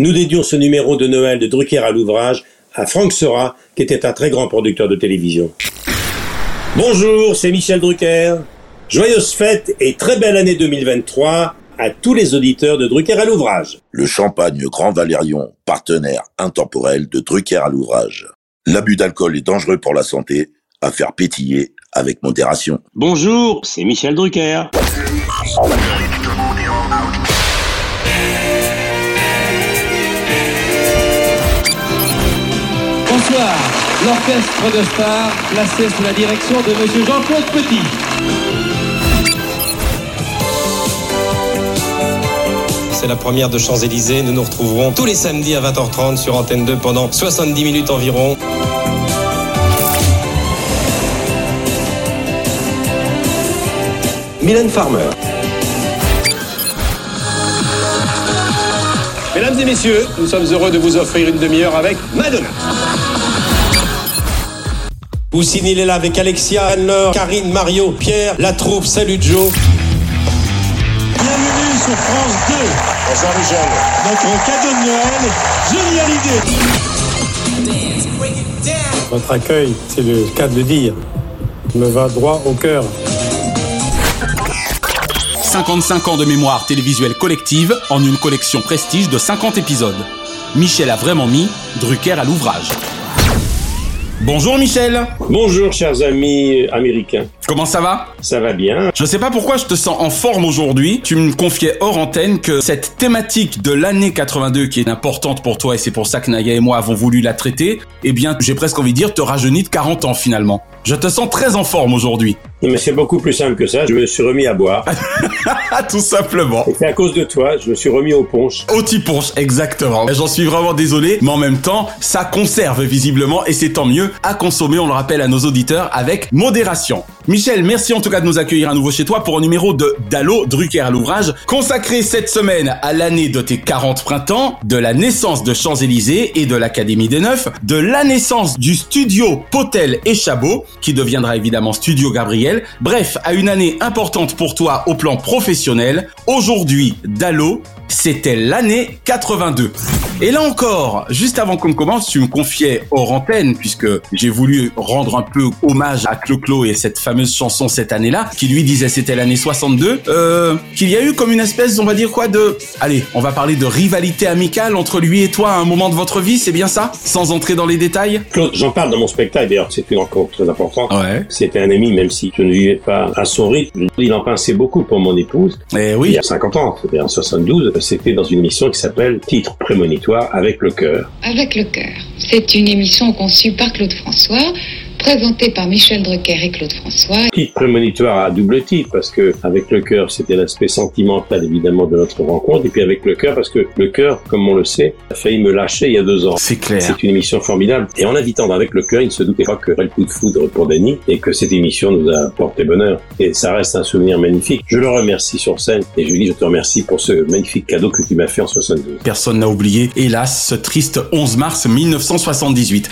Nous dédions ce numéro de Noël de Drucker à l'ouvrage à Franck Sera, qui était un très grand producteur de télévision. Bonjour, c'est Michel Drucker. Joyeuse fête et très belle année 2023 à tous les auditeurs de Drucker à l'ouvrage. Le champagne Grand Valérion, partenaire intemporel de Drucker à l'ouvrage. L'abus d'alcool est dangereux pour la santé, à faire pétiller avec modération. Bonjour, c'est Michel Drucker. L'orchestre de stars placé sous la direction de Monsieur Jean-Claude Petit. C'est la première de Champs-Élysées. Nous nous retrouverons tous les samedis à 20h30 sur Antenne 2 pendant 70 minutes environ. Mylène Farmer. Mesdames et messieurs, nous sommes heureux de vous offrir une demi-heure avec Madonna. Poussine, il est là avec Alexia, Anne-Laure, Karine, Mario, Pierre, la troupe, salut Joe. Bienvenue sur France 2. Bonsoir Michel. Notre cadeau de Noël, génial idée. Votre accueil, c'est le cas de le dire, me va droit au cœur. 55 ans de mémoire télévisuelle collective en une collection prestige de 50 épisodes. Michel a vraiment mis Drucker à l'ouvrage. Bonjour Michel Bonjour chers amis américains. Comment ça va? Ça va bien Je sais pas pourquoi je te sens en forme aujourd'hui. Tu me confiais hors antenne que cette thématique de l'année 82 qui est importante pour toi et c'est pour ça que Naya et moi avons voulu la traiter, eh bien j'ai presque envie de dire te rajeunit de 40 ans finalement. Je te sens très en forme aujourd'hui. Mais c'est beaucoup plus simple que ça. Je me suis remis à boire. Tout simplement. Et c'est à cause de toi, je me suis remis au punch. Au punch, exactement. J'en suis vraiment désolé, mais en même temps, ça conserve visiblement et c'est tant mieux à consommer, on le rappelle à nos auditeurs, avec modération. Michel, merci en tout cas de nous accueillir à nouveau chez toi pour un numéro de Dallo Drucker à l'ouvrage, consacré cette semaine à l'année de tes 40 printemps, de la naissance de Champs-Élysées et de l'Académie des Neufs, de la naissance du studio Potel et Chabot, qui deviendra évidemment Studio Gabriel. Bref, à une année importante pour toi au plan professionnel. Aujourd'hui, Dallo, c'était l'année 82. Et là encore, juste avant qu'on commence, tu me confiais hors antenne, puisque j'ai voulu rendre un peu hommage à Clo-Clo et cette fameuse chanson cette année-là, qui lui disait c'était l'année 62, euh, qu'il y a eu comme une espèce, on va dire quoi, de... Allez, on va parler de rivalité amicale entre lui et toi à un moment de votre vie, c'est bien ça? Sans entrer dans les détails? Claude, j'en parle dans mon spectacle, d'ailleurs c'est une rencontre très importante. Ouais. C'était un ami, même si je ne vivais pas à son rythme. Il en pensait beaucoup pour mon épouse. Eh Il oui. y a 50 ans, c'était en 72, c'était dans une émission qui s'appelle Titre prémonitoire avec le cœur. Avec le cœur. C'est une émission conçue par Claude François, présentée par Michel Drucker et Claude François. Titre prémonitoire à double titre, parce que avec le cœur, c'était l'aspect sentimental évidemment de notre rencontre, et puis avec le cœur, parce que le cœur, comme on le sait, a failli me lâcher il y a deux ans. C'est clair. C'est une émission formidable. Et en invitant avec le cœur, il ne se doutait pas que le coup de foudre pour Denis et que cette émission nous a porté bonheur. Et ça reste un souvenir magnifique. Je le remercie sur scène et je lui dis je te remercie pour ce magnifique cadeau que tu m'as fait en 72. Personne n'a oublié, hélas, ce triste 11 mars 1978.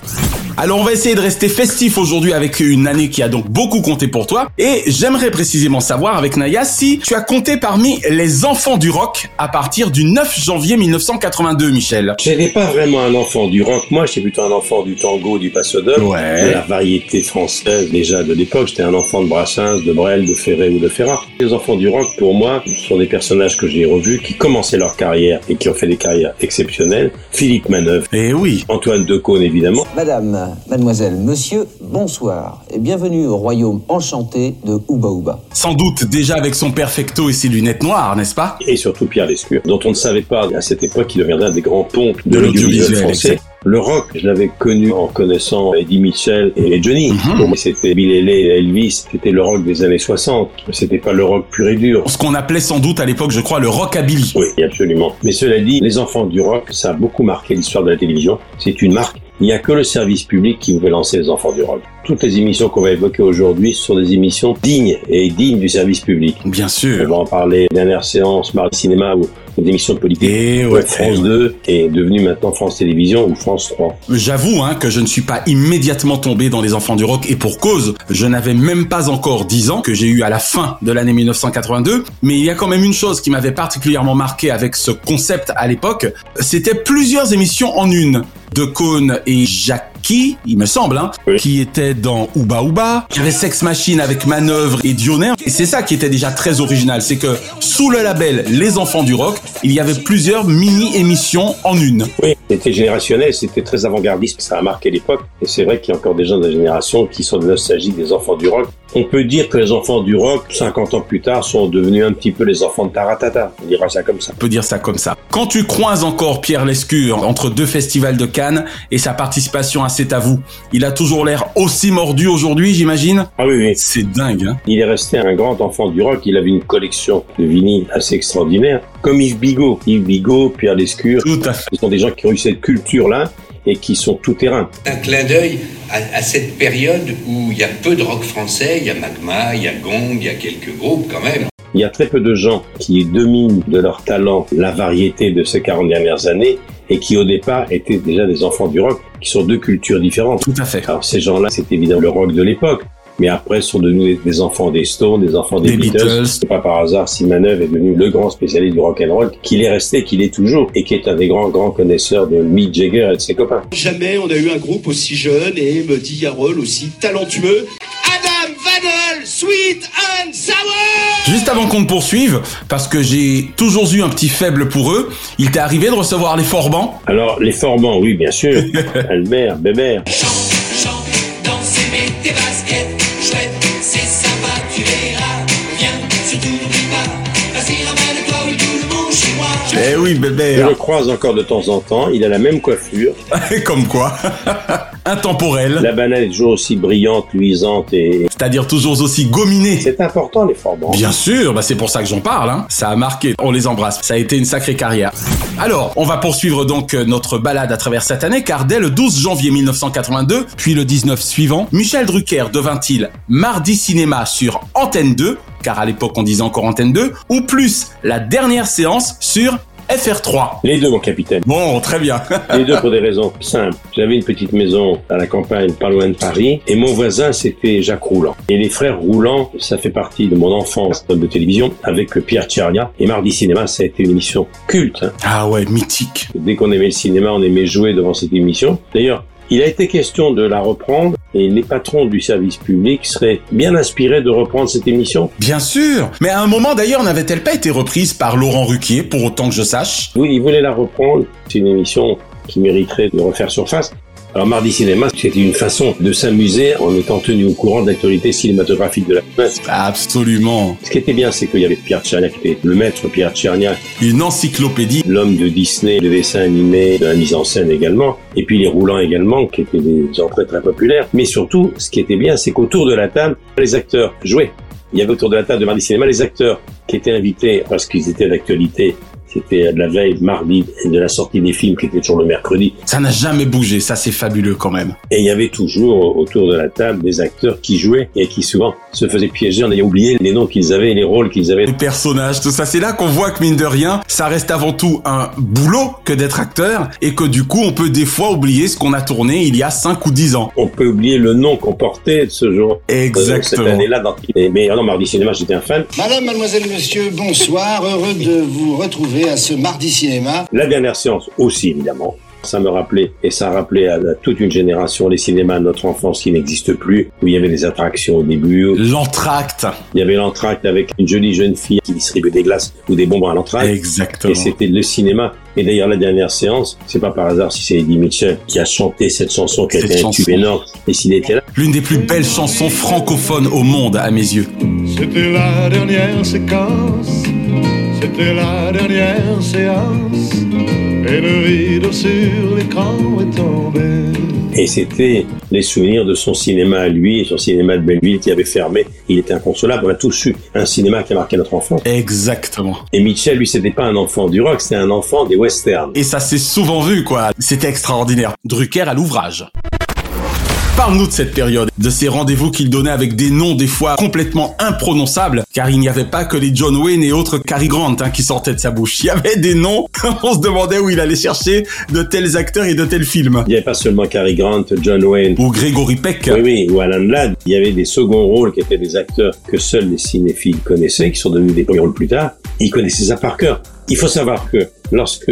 Alors on va essayer de rester festif aujourd'hui avec une année qui a donc beaucoup compté pour toi. Et j'aimerais précisément savoir avec Naya si tu as compté parmi les enfants du rock à partir du 9 janvier 1982, Michel. Je n'étais pas vraiment un enfant du rock. Moi, j'étais plutôt un enfant du tango, du passo Ouais. de la variété française déjà de l'époque. J'étais un enfant de Brassens, de Brel, de Ferré ou de Ferrat. Les enfants du rock, pour moi, sont des personnages que j'ai revus, qui commençaient leur carrière et qui ont fait des carrières exceptionnelles. Philippe Manœuvre, Eh oui. Antoine Decaune, évidemment. Madame, mademoiselle, monsieur, bonsoir et bienvenue au royaume enchanté de Ouba Ouba. Sans doute déjà avec son perfecto et ses lunettes noires, n'est-ce pas? Et surtout Pierre Lescure, dont on ne savait pas à cette époque qu'il deviendrait un des grands ponts de, De l'audiovisuel français. exact. Le rock, je l'avais connu en connaissant Eddie Mitchell et Johnny. Moi, c'était Bill Haley et Elvis. C'était le rock des années 60. C'était pas le rock pur et dur. Ce qu'on appelait sans doute à l'époque, je crois, le rockabilly. Oui, absolument. Mais cela dit, les enfants du rock, ça a beaucoup marqué l'histoire de la télévision. C'est une marque. Il n'y a que le service public qui pouvait lancer les enfants du rock. Toutes les émissions qu'on va évoquer aujourd'hui sont des émissions dignes et dignes du service public. Bien On sûr. va en parler dernière séance, Mardi Cinéma ou des émissions politiques. Et Ouais, ouais, France 2 est devenue maintenant France Télévisions ou France 3. J'avoue hein, que je ne suis pas immédiatement tombé dans les enfants du rock et pour cause, je n'avais même pas encore 10 ans que j'ai eu à la fin de l'année 1982, mais il y a quand même une chose qui m'avait particulièrement marqué avec ce concept à l'époque, c'était plusieurs émissions en une de Cohn et Jackie, il me semble, hein, Oui. qui étaient dans Ouba Ouba. Il y avait Sex Machine avec Manœuvre et Dionner. Et c'est ça qui était déjà très original, c'est que sous le label Les Enfants du Rock, il y avait plusieurs mini-émissions en une. Oui, c'était générationnel, c'était très avant-gardiste, ça a marqué l'époque. Et c'est vrai qu'il y a encore des gens de la génération qui sont nostalgiques des enfants du rock. On peut dire que les enfants du rock, 50 ans plus tard, sont devenus un petit peu les enfants de Taratata. On dira ça comme ça. On peut dire ça comme ça. Quand tu croises encore Pierre Lescure entre deux festivals de Cannes et sa participation à C'est à vous, il a toujours l'air aussi mordu aujourd'hui, j'imagine? Ah oui, oui. C'est dingue, hein Il est resté un grand enfant du rock. Il avait une collection de vinyles assez extraordinaire. Comme Yves Bigot. Yves Bigot, Pierre Lescure. Tout à fait. Ce sont des gens qui ont eu cette culture-là et qui sont tout terrain. Un clin d'œil à, à cette période où il y a peu de rock français, il y a Magma, il y a Gong, il y a quelques groupes quand même. Il y a très peu de gens qui dominent de leur talent la variété de ces 40 dernières années et qui au départ étaient déjà des enfants du rock, qui sont deux cultures différentes. Tout à fait. Alors ces gens-là, c'est évidemment le rock de l'époque, mais après sont devenus des enfants des Stones, des enfants des, Des Beatles. C'est pas par hasard si Manœuvre est devenu le grand spécialiste du rock and roll, qu'il est resté, qu'il est toujours, et qui est un des grands grands connaisseurs de Mick Jagger et de ses copains. Jamais on a eu un groupe aussi jeune et me dit Yarol aussi talentueux. Adam Vadel, Sweet and Sour Juste avant qu'on ne poursuive, parce que j'ai toujours eu un petit faible pour eux, il t'est arrivé de recevoir les Forbans? Alors les formants, oui bien sûr, Albert, Bébert, Je le croise encore de temps en temps, il a la même coiffure, Comme quoi Intemporel, la banane est toujours aussi brillante, luisante et... c'est-à-dire toujours aussi gominé. C'est important les formants. Bien sûr, bah c'est pour ça que j'en parle. Hein. Ça a marqué. On les embrasse. Ça a été une sacrée carrière. Alors, on va poursuivre donc euh, notre balade à travers cette année, car dès le 12 janvier 1982, puis le 19 suivant, Michel Drucker devint-il mardi cinéma sur Antenne 2, car à l'époque on disait encore Antenne 2, ou plus la dernière séance sur FR3. Les deux mon capitaine. Bon, très bien. Les deux pour des raisons simples. J'avais une petite maison à la campagne, pas loin de Paris, et mon voisin, c'était Jacques Rouland. Et les frères Rouland, ça fait partie de mon enfance de télévision, avec Pierre Tchernia. Et Mardi Cinéma, ça a été une émission culte. hein. ah ouais, mythique. Dès qu'on aimait le cinéma, on aimait jouer devant cette émission. D'ailleurs, il a été question de la reprendre, et les patrons du service public seraient bien inspirés de reprendre cette émission. Bien sûr. Mais à un moment d'ailleurs, n'avait-elle pas été reprise par Laurent Ruquier, pour autant que je sache? Oui, ils voulaient la reprendre. C'est une émission qui mériterait de refaire surface. Alors Mardi Cinéma, c'était une façon de s'amuser en étant tenu au courant de l'actualité cinématographique de la semaine. Absolument. Ce qui était bien, c'est qu'il y avait Pierre Tchernia qui était le maître Pierre Tchernia, Une encyclopédie. l'homme de Disney, de dessin animé, de la mise en scène également, et puis les roulants également, qui étaient des gens très très populaires. Mais surtout, ce qui était bien, c'est qu'autour de la table, les acteurs jouaient. Il y avait autour de la table de Mardi Cinéma les acteurs qui étaient invités parce qu'ils étaient d'actualité. C'était de la veille, mardi, et de la sortie des films qui était toujours le mercredi. Ça n'a jamais bougé, ça c'est fabuleux quand même. Et il y avait toujours autour de la table des acteurs qui jouaient et qui souvent se faisaient piéger en ayant oublié les noms qu'ils avaient et les rôles qu'ils avaient. Les personnages, tout ça, c'est là qu'on voit que mine de rien, ça reste avant tout un boulot que d'être acteur et que du coup on peut des fois oublier ce qu'on a tourné il y a 5 ou 10 ans. On peut oublier le nom qu'on portait de ce jour. euh, Cette Exactement. année-là. Dans... Mais oh non, Mardi Cinéma, j'étais un fan. Madame, mademoiselle, monsieur, bonsoir. Heureux de vous retrouver à ce mardi cinéma. La dernière séance aussi, évidemment. Ça me rappelait, et ça rappelait à, à toute une génération les cinémas de notre enfance qui n'existent plus, où il y avait des attractions au début, L'entracte. il y avait l'entracte avec une jolie jeune fille qui distribuait des glaces ou des bonbons à l'entracte. Exactement. Et c'était le cinéma. Et d'ailleurs, la dernière séance, c'est pas par hasard si c'est Eddie Mitchell qui a chanté cette chanson qui a été un tube énorme. Et s'il était là, L'une des plus belles chansons francophones au monde à mes yeux. C'était la dernière séquence, c'était la dernière séance, et le rideau sur l'écran est tombé. et c'était les souvenirs de son cinéma à lui, son cinéma de Belleville qui avait fermé. Il était inconsolable. On a tous eu un cinéma qui a marqué notre enfance. Exactement. Et Mitchell, lui, c'était pas un enfant du rock, c'était un enfant des westerns. Et ça s'est souvent vu, quoi. C'était extraordinaire. Drucker à l'ouvrage. Parle-nous de cette période, de ces rendez-vous qu'il donnait avec des noms des fois complètement imprononçables, car il n'y avait pas que les John Wayne et autres Cary Grant hein, qui sortaient de sa bouche. Il y avait des noms, on se demandait où il allait chercher de tels acteurs et de tels films. Il n'y avait pas seulement Cary Grant, John Wayne. Ou Gregory Peck. Oui, oui, ou Alan Ladd. Il y avait des seconds rôles qui étaient des acteurs que seuls les cinéphiles connaissaient, qui sont devenus des premiers rôles plus tard. Ils connaissaient ça par cœur. Il faut savoir que lorsque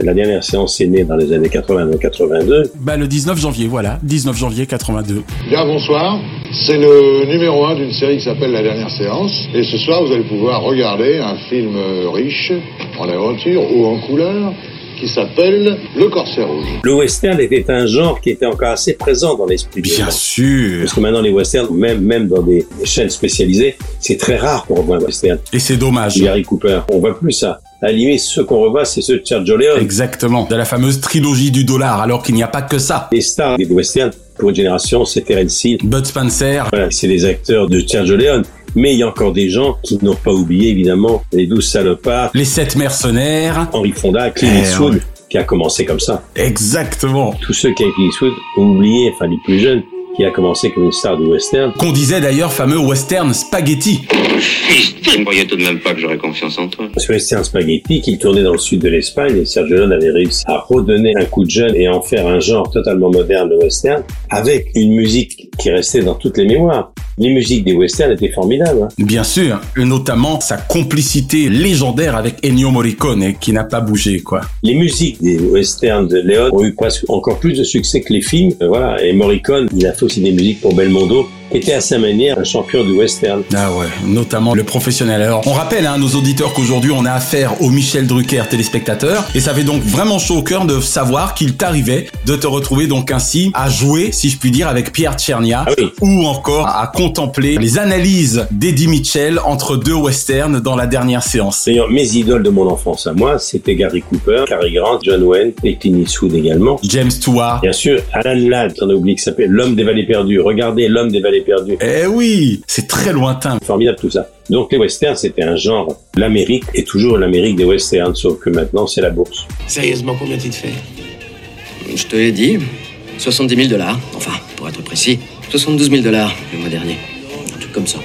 la dernière séance est née dans les années 80-82. Bah, le 19 janvier, voilà. 19 janvier 82. Bien, bonsoir. C'est le numéro 1 d'une série qui s'appelle La Dernière Séance. Et ce soir, vous allez pouvoir regarder un film riche en aventure ou en couleur qui s'appelle Le Corsaire Rouge. Le western était un genre qui était encore assez présent dans l'esprit Bien sûr. Parce que maintenant, les westerns, même, même dans des, chaînes spécialisées, c'est très rare qu'on revoie un western. Et c'est dommage. Gary Cooper, on voit plus ça. À limite, ceux qu'on revoit, c'est ceux de Sergio Leone. Exactement. De la fameuse trilogie du dollar, alors qu'il n'y a pas que ça. Les stars des westerns, pour une génération, c'est Terence Hill. Bud Spencer. Voilà, c'est des acteurs de Sergio Leone. Mais il y a encore des gens qui n'ont pas oublié, évidemment, les douze salopards, Les sept mercenaires. Henry Fonda, Clint Eh, Eastwood, qui a commencé comme ça. Exactement. Tous ceux qui Clint Eastwood ont oublié, enfin les plus jeunes, qui a commencé comme une star du western. Qu'on disait d'ailleurs fameux western spaghetti. Je ne croyais tout de même pas que j'aurais confiance en toi. Ce western spaghetti qu'il tournait dans le sud de l'Espagne et Sergio Leone avait réussi à redonner un coup de jeune et en faire un genre totalement moderne de western avec une musique qui restait dans toutes les mémoires. Les musiques des westerns étaient formidables. hein. Bien sûr, et notamment sa complicité légendaire avec Ennio Morricone, qui n'a pas bougé, quoi. Les musiques des westerns de Leone ont eu presque encore plus de succès que les films. Euh, Voilà. Et Morricone, il a fait aussi des musiques pour Belmondo, était à sa manière un champion du western. Ah ouais, notamment le professionnel. Alors, on rappelle à nos auditeurs qu'aujourd'hui, on a affaire au Michel Drucker téléspectateur, et ça fait donc vraiment chaud au cœur de savoir qu'il t'arrivait de te retrouver donc ainsi à jouer, si je puis dire, avec Pierre Tchernia, Ah oui. ou encore à contempler les analyses d'Eddie Mitchell entre deux westerns dans la dernière séance. D'ailleurs, mes idoles de mon enfance à moi, c'était Gary Cooper, Cary Grant, John Wayne et Clint Eastwood également. James Stewart. Bien sûr, Alan Ladd, on a oublié qui s'appelle L'homme des vallées perdues. Regardez L'homme des vallées perdues. Eh oui, c'est très lointain. Formidable tout ça. Donc les westerns, c'était un genre. L'Amérique est toujours l'Amérique des westerns, sauf que maintenant, c'est la bourse. Sérieusement, combien tu te fais Je te l'ai dit. 70 000 dollars. Enfin, pour être précis, 72 000 dollars le mois dernier. Un truc comme ça.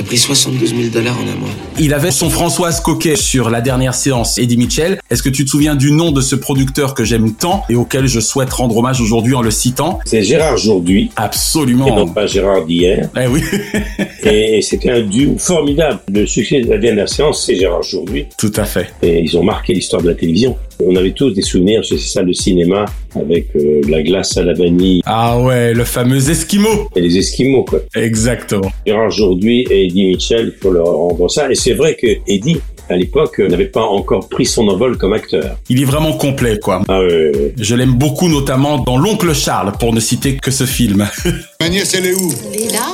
T'as pris 72 000 dollars en un mois. Il avait son Françoise Coquet sur la dernière séance, Eddie Mitchell. Est-ce que tu te souviens du nom de ce producteur que j'aime tant et auquel je souhaite rendre hommage aujourd'hui en le citant? C'est Gérard Jourduy, et Absolument. non pas Gérard d'hier. Eh oui, Et c'était un duo formidable. Le succès de la dernière séance, c'est Gérard Jourduy. tout à fait. Et ils ont marqué l'histoire de la télévision. On avait tous des souvenirs sur ces salles de cinéma avec euh, la glace à la vanille Ah ouais, le fameux Esquimau. et les Esquimaux, quoi. Exactement. Gérard Aujourd'hui et Eddie Mitchell, il faut leur rendre ça. Et c'est vrai que Eddie, à l'époque, n'avait pas encore pris son envol comme acteur. Il est vraiment complet, quoi. Ah. Je l'aime beaucoup, notamment dans L'Oncle Charles, pour ne citer que ce film. Ma nièce, elle est où? Elle est là,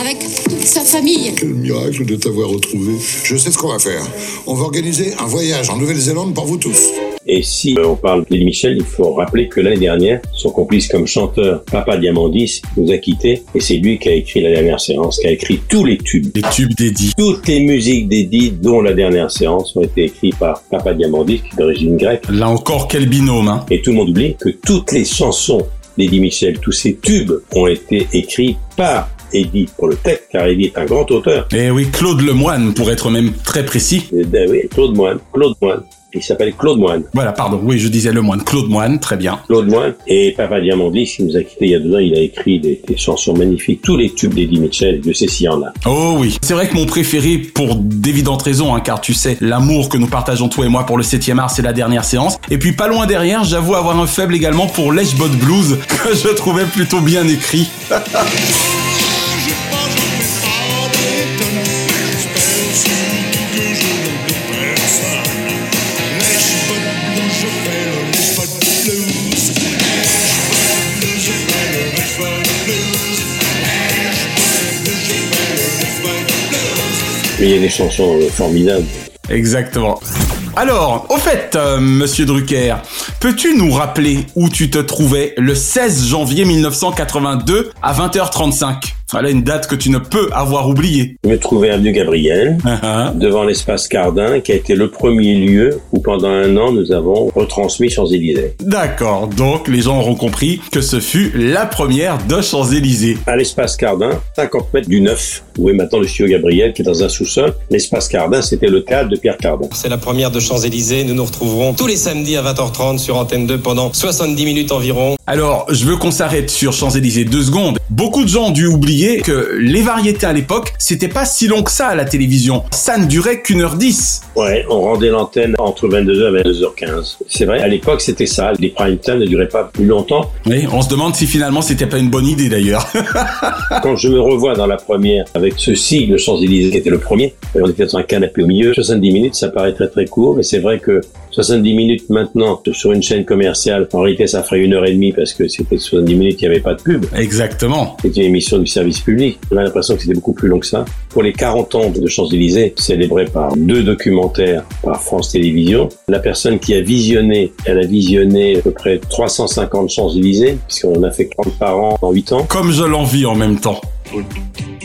avec sa famille. Quel miracle de t'avoir retrouvé. Je sais ce qu'on va faire. On va organiser un voyage en Nouvelle-Zélande pour vous tous. Et si euh, on parle d'Eddie Mitchell, il faut rappeler que l'année dernière, son complice comme chanteur, Papa Diamandis, nous a quittés. Et c'est lui qui a écrit la dernière séance, qui a écrit tous les tubes. Les tubes d'Eddie. Toutes les musiques d'Eddie, dont la dernière séance, ont été écrites par Papa Diamandis, qui est d'origine grecque. Là encore, quel binôme, hein. Et tout le monde oublie que toutes les chansons d'Eddie Mitchell, tous ces tubes, ont été écrits par Eddie pour le texte, car Eddie est un grand auteur. Eh oui, Claude Lemoine, pour être même très précis. Eh ben oui, Claude Moine, Claude Moine. Il s'appelle Claude Moine. Voilà, pardon, oui, je disais Lemoine. Claude Moine, très bien. Claude Moine. Et Papa Diamandis, qui nous a quittés il y a deux ans, il a écrit des, des chansons magnifiques, tous les tubes d'Eddie Mitchell, Dieu sait s'il y en a. Oh oui, c'est vrai que mon préféré, pour d'évidentes raisons, hein, car tu sais, l'amour que nous partageons toi et moi pour le 7e art, c'est la dernière séance. Et puis pas loin derrière, j'avoue avoir un faible également pour Leshbot Blues, que je trouvais plutôt bien écrit. Mais il y a des chansons euh, formidables. Exactement. Alors, au fait, euh, Monsieur Drucker, Peux-tu nous rappeler où tu te trouvais le 16 janvier 1982 à 20h35 Voilà une date que tu ne peux avoir oubliée. Je me trouvais avenue Gabriel, devant l'espace Cardin, qui a été le premier lieu où pendant un an nous avons retransmis Champs-Élysées. D'accord, donc les gens auront compris que ce fut la première de Champs-Élysées. À l'espace Cardin, 50 mètres du neuf, où est maintenant le studio Gabriel, qui est dans un sous-sol. L'espace Cardin, c'était le cadre de Pierre Cardin. C'est la première de Champs-Élysées. Nous nous retrouverons tous les samedis à 20h30 sur Antenne 2 pendant 70 minutes environ. Alors, je veux qu'on s'arrête sur Champs-Élysées deux secondes. Beaucoup de gens ont dû oublier que les variétés à l'époque, c'était pas si long que ça à la télévision. Ça ne durait qu'une heure dix. Ouais, on rendait l'antenne entre 22h et 22h15. C'est vrai, à l'époque, c'était ça. Les prime time ne duraient pas plus longtemps. Oui, on se demande si finalement c'était pas une bonne idée d'ailleurs. Quand je me revois dans la première avec ceci, le Champs-Élysées qui était le premier, on était dans un canapé au milieu, 70 minutes, ça paraît très très court, mais c'est vrai que 70 minutes maintenant sur une chaîne commerciale, en réalité ça ferait une heure et demie parce que c'était 70 minutes, il n'y avait pas de pub. Exactement. C'était une émission du service public. On a l'impression que c'était beaucoup plus long que ça. Pour les 40 ans de Champs-Élysées, célébrés par deux documentaires par France Télévisions, la personne qui a visionné, elle a visionné à peu près 350 Champs-Élysées, puisqu'on a fait 30 par an en 8 ans. Comme je l'envie en même temps.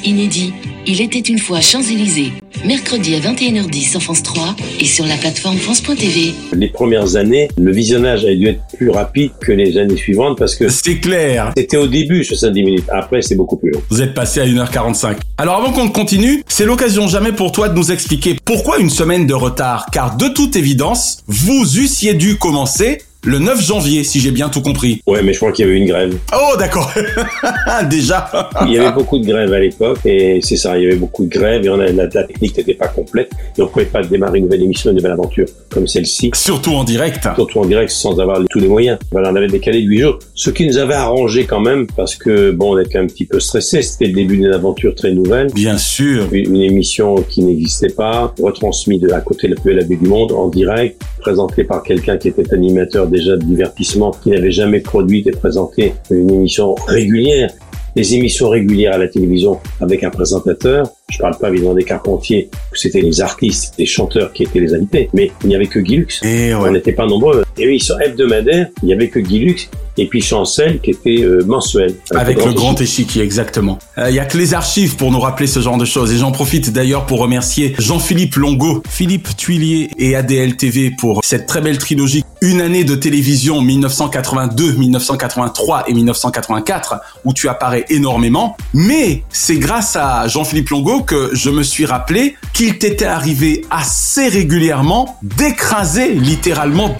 Inédit, il était une fois Champs-Élysées. Mercredi à 21h10 sur France 3 et sur la plateforme France.tv. Les premières années, le visionnage a dû être plus rapide que les années suivantes parce que C'est clair. c'était au début 70 minutes. Après, c'est beaucoup plus long. Vous êtes passé à 1h45. Alors avant qu'on continue, c'est l'occasion jamais pour toi de nous expliquer pourquoi une semaine de retard, car de toute évidence, vous eussiez dû commencer le 9 janvier, si j'ai bien tout compris. Ouais, mais je crois qu'il y avait une grève. Oh, d'accord. Déjà. Il y avait beaucoup de grèves à l'époque et c'est ça, il y avait beaucoup de grèves et on a, la, la technique n'était pas complète et on pouvait pas démarrer une nouvelle émission, une nouvelle aventure comme celle-ci. Surtout en direct. Surtout en direct sans avoir tous les moyens. Voilà, on avait décalé de 8 jours, ce qui nous avait arrangé quand même parce que bon, on était un petit peu stressé. C'était le début d'une aventure très nouvelle. Bien sûr. Une une émission qui n'existait pas, retransmise de à côté de la plus belle du monde en direct, présentée par quelqu'un qui était animateur déjà de divertissement, qui n'avait jamais produit et présenté une émission régulière. Les émissions régulières à la télévision avec un présentateur, je parle pas évidemment des Carpentiers, où c'était les artistes, les chanteurs qui étaient les invités, mais il n'y avait que Guy Lux. Et On n'était pas nombreux. Et oui, sur hebdomadaire, il n'y avait que Guy Lux et puis Chancel qui était euh, mensuel. Avec le grand échiquier, exactement. Il y a que les archives pour nous rappeler ce genre de choses. Et j'en profite d'ailleurs pour remercier Jean-Philippe Longo, Philippe Tuilier et ADL TV pour cette très belle trilogie. Une année de télévision 1982, 1983 et 1984 où tu apparais énormément. Mais c'est grâce à Jean-Philippe Longo que je me suis rappelé qu'il t'était arrivé assez régulièrement d'écraser littéralement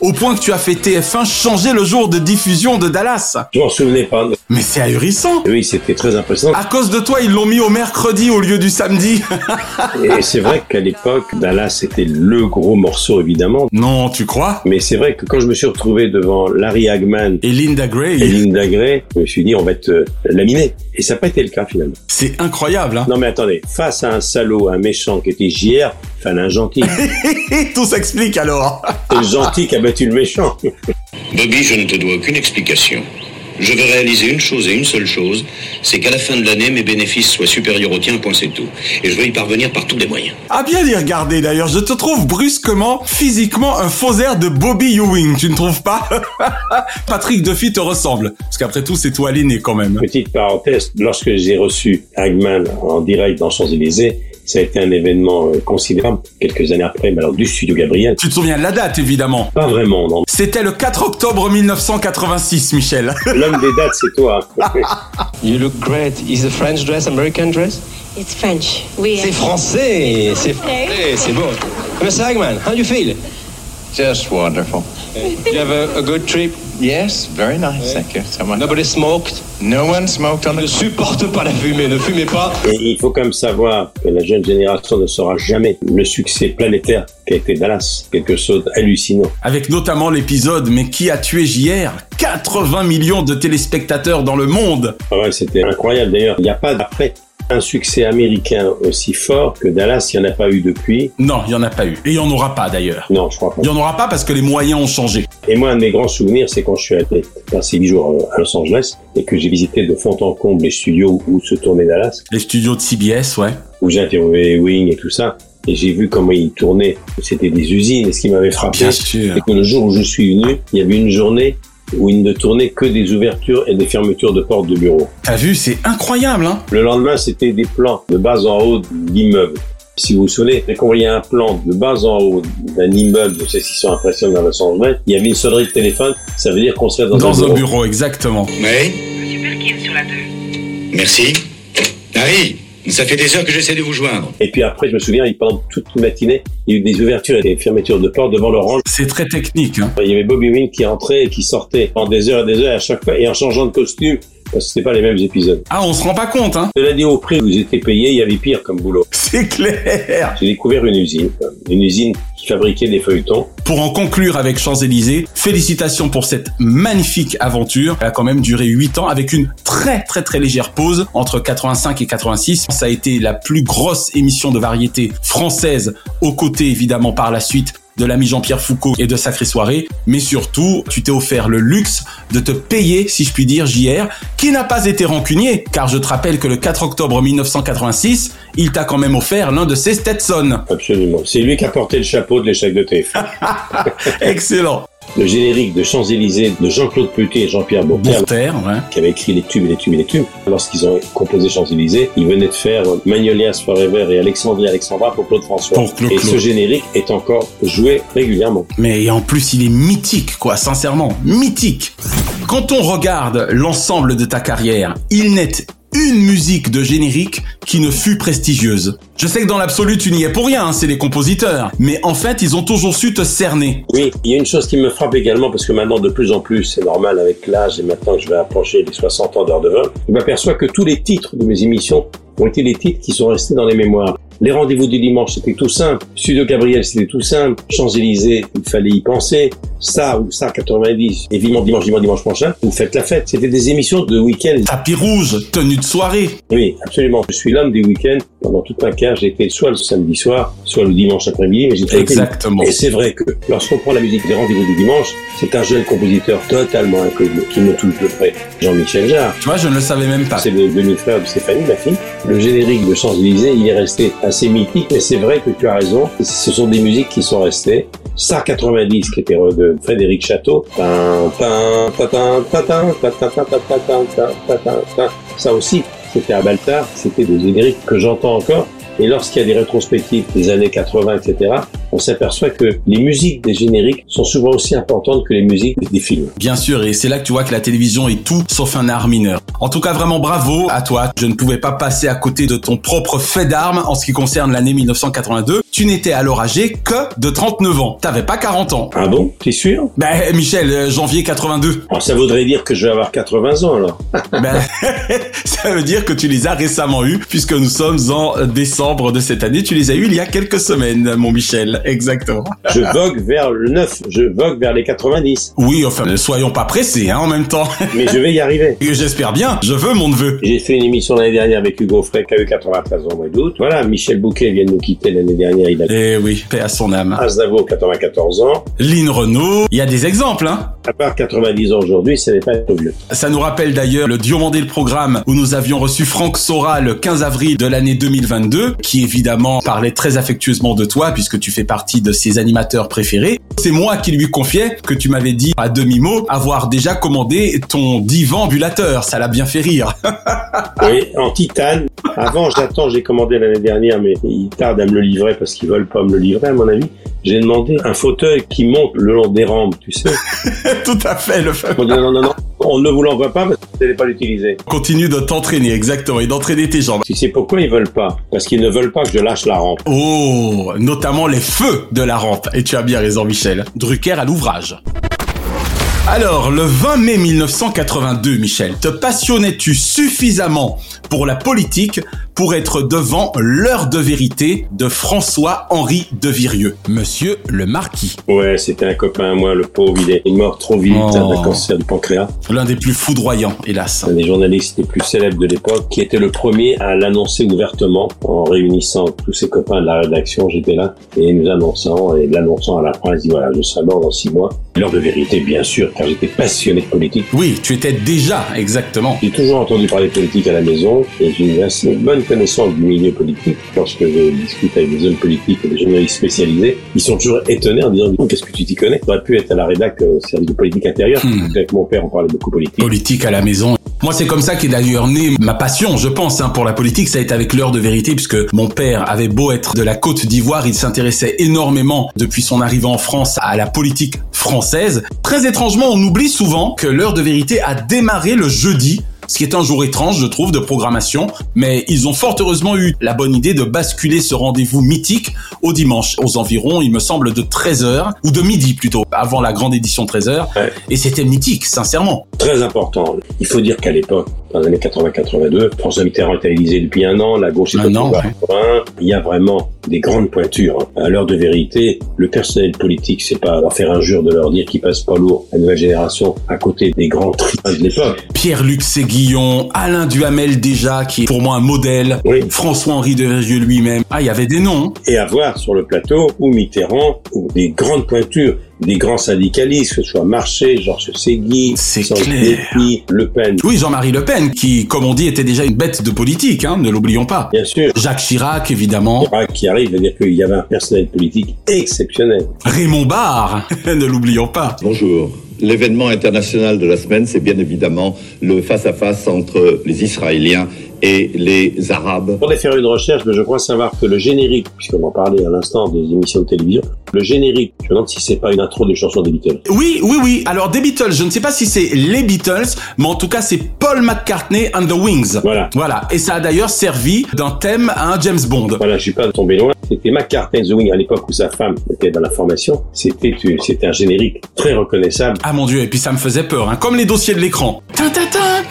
au point que tu as fait TF1 changer le jour de diffusion de Dallas. Je m'en souvenais pas. Mais c'est ahurissant. Oui, c'était très impressionnant. À cause de toi, ils l'ont mis au mercredi au lieu du samedi. Et c'est vrai qu'à l'époque, Dallas c'était le gros morceau évidemment. Non, tu crois? Mais c'est vrai que quand je me suis retrouvé devant Larry Hagman Et Linda Gray. et Linda Gray, je me suis dit on va être euh, laminé. Et ça n'a pas été le cas finalement. C'est incroyable, hein Non mais attendez, face à un salaud, un méchant qui était JR, fallait un gentil. Tout s'explique alors. Le gentil qui a battu le méchant. Bobby, je ne te dois aucune explication. Je veux réaliser une chose et une seule chose, c'est qu'à la fin de l'année, mes bénéfices soient supérieurs aux tiens, point c'est tout. Et je veux y parvenir par tous les moyens. À bien y regarder d'ailleurs, je te trouve brusquement, physiquement, un faux air de Bobby Ewing, tu ne trouves pas? Patrick Duffy te ressemble, parce qu'après tout, c'est toi l'aîné quand même. Petite parenthèse, lorsque j'ai reçu Hagman en direct dans Champs-Élysées, ça a été un événement euh, considérable. Quelques années après, mais alors du studio Gabriel. Tu te souviens de la date, évidemment Pas vraiment, non. C'était le 4 octobre 1986, Michel. L'homme des dates, c'est toi. You look great. Is a French dress American dress? It's French. We C'est français. C'est français. C'est beau. Mr. Hagman, how do you feel? Just wonderful. You have a, a good trip? Yes, very nice, thank you so much. Nobody smoked? No one smoked on Ne the... supporte pas la fumée. Ne fumez pas. Et il faut quand même savoir que la jeune génération ne saura jamais le succès planétaire qu'a été Dallas. Quelque chose d'hallucinant. Avec notamment l'épisode Mais qui a tué JR 80 millions de téléspectateurs dans le monde Ah ouais, c'était incroyable. D'ailleurs, il n'y a pas d'après un succès américain aussi fort que Dallas, il n'y en a pas eu depuis. Non, il y en a pas eu. Et il y en aura pas d'ailleurs. Non, je crois pas. Il y en aura pas parce que les moyens ont changé. Et moi, un de mes grands souvenirs, c'est quand je suis allé passer 8 jours euh, à Los Angeles et que j'ai visité de fond en comble les studios où se tournait Dallas, Les studios de CBS, ouais. où j'ai interviewé Wing et tout ça. et j'ai vu comment ils tournaient. C'était des usines. Et ce qui m'avait frappé, Bien sûr. c'est que le jour où je suis venu, il y avait une journée où ils ne tournaient que des ouvertures et des fermetures de portes de bureaux. T'as vu, c'est incroyable, hein Le lendemain, c'était des plans de bas en haut d'immeubles. Si vous vous souvenez, dès qu'on voyait un plan de bas en haut d'un immeuble de ces 600 impressions dans le sens mètres, il y avait une sonnerie de téléphone, ça veut dire qu'on serait dans, Dans un un bureau. bureau, exactement. Oui Merci. Harry, ça fait des heures que j'essaie de vous joindre. Et puis après, je me souviens, pendant toute une matinée, il y a eu des ouvertures et des fermetures de portes devant l'orange. C'est très technique. Hein. Il y avait Bobby Wynn qui entrait et qui sortait en des heures et des heures à chaque fois, et en changeant de costume, parce que c'était pas les mêmes épisodes. Ah, on se rend pas compte, hein Cela dit, au prix où vous étiez payé, il y avait pire comme boulot. C'est clair J'ai découvert une usine, une usine qui fabriquait des feuilletons. Pour en conclure avec Champs-Élysées, félicitations pour cette magnifique aventure. Elle a quand même duré 8 ans avec une très très très légère pause entre 85 et 86. Ça a été la plus grosse émission de variété française, aux côtés évidemment par la suite de l'ami Jean-Pierre Foucault et de Sacrée Soirée, mais surtout, tu t'es offert le luxe de te payer, si je puis dire, JR, qui n'a pas été rancunier, car je te rappelle que le 4 octobre 1986, il t'a quand même offert l'un de ses Stetson. Absolument. C'est lui qui a porté le chapeau de l'échec de TF. Excellent. Le générique de Champs-Élysées de Jean-Claude Plutet et Jean-Pierre Bourter, ouais. qui avaient écrit les tubes et les tubes et les tubes. Lorsqu'ils ont composé Champs-Élysées, ils venaient de faire Magnolias Forever et Alexandrie Alexandra pour Claude François. Pour Claude et Claude. ce générique est encore joué régulièrement. Mais en plus, il est mythique, quoi, sincèrement, mythique. Quand on regarde l'ensemble de ta carrière, il n'est une musique de générique qui ne fut prestigieuse. Je sais que dans l'absolu, tu n'y es pour rien, hein, c'est les compositeurs. Mais en fait, ils ont toujours su te cerner. Oui, il y a une chose qui me frappe également, parce que maintenant, de plus en plus, c'est normal avec l'âge, et maintenant que je vais approcher les 60 ans d'heure de vin, je m'aperçois que tous les titres de mes émissions ont été des titres qui sont restés dans les mémoires. Les rendez-vous du dimanche, c'était tout simple. Studio Gabriel, c'était tout simple. Champs-Élysées, il fallait y penser. Ça ou ça, 90. Et vivement dimanche, dimanche, dimanche prochain, vous faites la fête. C'était des émissions de week-end. Tapis rouge, tenue de soirée. Oui, absolument. Je suis l'homme des week-ends. Pendant toute ma carrière, j'ai été soit le samedi soir, soit le dimanche après-midi, mais j'ai toujours été- Exactement. Et c'est vrai que lorsqu'on prend la musique des rendez-vous du dimanche, c'est un jeune compositeur totalement inconnu qui me touche de près. Jean-Michel Jarre. Tu vois, je ne le savais même pas. C'est le demi-frère de Stéphanie, ma fille. Le générique de Champs-Élysées, il est resté assez mythique, mais c'est vrai que tu as raison. Ce sont des musiques qui sont restées. Star 90, qui était de Frédéric Chateau. Ça aussi, c'était à Baltar, c'était des génériques que j'entends encore et lorsqu'il y a des rétrospectives des années 80, etc., on s'aperçoit que les musiques des génériques sont souvent aussi importantes que les musiques des films. Bien sûr, et c'est là que tu vois que la télévision est tout sauf un art mineur. En tout cas, vraiment bravo à toi. Je ne pouvais pas passer à côté de ton propre fait d'armes en ce qui concerne l'année 1982. Tu n'étais alors âgé que de 39 ans. T'avais pas 40 ans. Ah bon? T'es sûr? Ben, Michel, euh, janvier 82. Alors, ça voudrait dire que je vais avoir 80 ans alors. Ben, ça veut dire que tu les as récemment eus, puisque nous sommes en décembre de cette année. Tu les as eus il y a quelques semaines, mon Michel. Exactement. Je vogue vers le 9, je vogue vers les 90. Oui, enfin, ne soyons pas pressés, hein, en même temps. Mais je vais y arriver. J'espère bien. Je veux mon neveu. J'ai fait une émission l'année dernière avec Hugo Frey qui a eu 93 ans au mois d'août. Voilà, Michel Bouquet vient de nous quitter l'année dernière. Il a Eh oui, paix à son âme. Aznavour, 94 ans. Lynn Renault. Il y a des exemples, hein. À part 90 ans aujourd'hui, ça n'est pas vieux. Ça nous rappelle d'ailleurs le Diomandé le programme où nous avions reçu Franck Sora le 15 avril de l'année 2022, qui évidemment parlait très affectueusement de toi puisque tu fais partie de ses animateurs préférés. C'est moi qui lui confiais que tu m'avais dit à demi-mot avoir déjà commandé ton divan ambulateur. Ça l'a bien fait rire. Oui, en titane. Avant, j'attends, j'ai commandé l'année dernière, mais il tarde à me le livrer parce qu'ils veulent pas me le livrer, à mon avis. J'ai demandé un fauteuil qui monte le long des rampes, tu sais. Tout à fait, le dit non, non, non, on ne vous l'envoie pas parce que vous n'allez pas l'utiliser. Continue de t'entraîner, exactement, et d'entraîner tes jambes. Tu sais pourquoi ils veulent pas? Parce qu'ils ne veulent pas que je lâche la rampe. Oh, notamment les feux de la rampe. Et tu as bien raison, Michel. Drucker à l'ouvrage. Alors, le 20 mai 1982, Michel, te passionnais-tu suffisamment pour la politique pour être devant l'heure de vérité de François-Henri de Virieux, monsieur le marquis Ouais, c'était un copain à moi, le pauvre, il est mort trop vite Oh. d'un cancer du pancréas. L'un des plus foudroyants, hélas. Un des journalistes les plus célèbres de l'époque, qui était le premier à l'annoncer ouvertement en réunissant tous ses copains de la rédaction. J'étais là et nous annonçant et l'annonçant à la presse, il dit voilà, je serai mort dans six mois. L'heure de vérité, bien sûr, j'étais passionné de politique. Oui, tu étais déjà, exactement. J'ai toujours entendu parler de politique à la maison et j'ai une assez bonne connaissance du milieu politique. Lorsque je discute avec des hommes politiques et des journalistes spécialisés, ils sont toujours étonnés en disant qu'est-ce que tu t'y connais? Tu aurais pu être à la rédac euh, service de politique intérieure. Avec mon père, on parlait beaucoup politique. Politique à la maison. Moi, c'est comme ça qu'est d'ailleurs née ma passion, je pense, hein, pour la politique. Ça a été avec l'heure de vérité, puisque mon père avait beau être de la Côte d'Ivoire, il s'intéressait énormément depuis son arrivée en France à la politique française. Très étrangement, on oublie souvent que l'heure de vérité a démarré le jeudi ce qui est un jour étrange, je trouve, de programmation, mais ils ont fort heureusement eu la bonne idée de basculer ce rendez-vous mythique au dimanche, aux environs, il me semble, de 13h, ou de midi plutôt, avant la grande édition 13h, et c'était mythique, sincèrement. Très important. Il faut dire qu'à l'époque, dans les années 80-82, François Mitterrand est à l'Élysée depuis un an, la gauche est au pouvoir un. Il y a vraiment des grandes pointures. hein. À l'heure de vérité, le personnel politique, c'est pas leur faire injure de leur dire qu'ils passent pas lourd la nouvelle génération à côté des grands tribuns de l'époque. Pierre-Luc Séguillon, Alain Duhamel déjà, qui est pour moi un modèle, François-Henri de Vervieux lui-même. Ah, il y avait des noms. Et à voir sur le plateau ou Mitterrand ou des grandes pointures, des grands syndicalistes, que ce soit Marché, Georges Ségui, Sanguinetti, Le Pen. Oui, Jean-Marie Le Pen, qui, comme on dit, était déjà une bête de politique, hein, ne l'oublions pas. Bien sûr. Jacques Chirac, évidemment. Chirac qui arrive, c'est-à-dire qu'il y avait un personnel politique exceptionnel. Raymond Barre, ne l'oublions pas. Bonjour. L'événement international de la semaine, c'est bien évidemment le face-à-face entre les Israéliens et les Arabes. Pour faire une recherche, mais je crois savoir que le générique, puisqu'on en parlait à l'instant des émissions de télévision, le générique, je me demande si c'est pas une intro des chansons des Beatles. Oui, oui, oui. Alors des Beatles, je ne sais pas si c'est les Beatles, mais en tout cas c'est Paul McCartney and the Wings. Voilà. Voilà. Et ça a d'ailleurs servi d'un thème à un James Bond. Voilà, je suis pas tombé loin. C'était McCartney and the Wing à l'époque où sa femme était dans la formation. C'était, c'était un générique très reconnaissable. Ah mon dieu, et puis ça me faisait peur, hein, comme les dossiers de l'écran. Tintintin,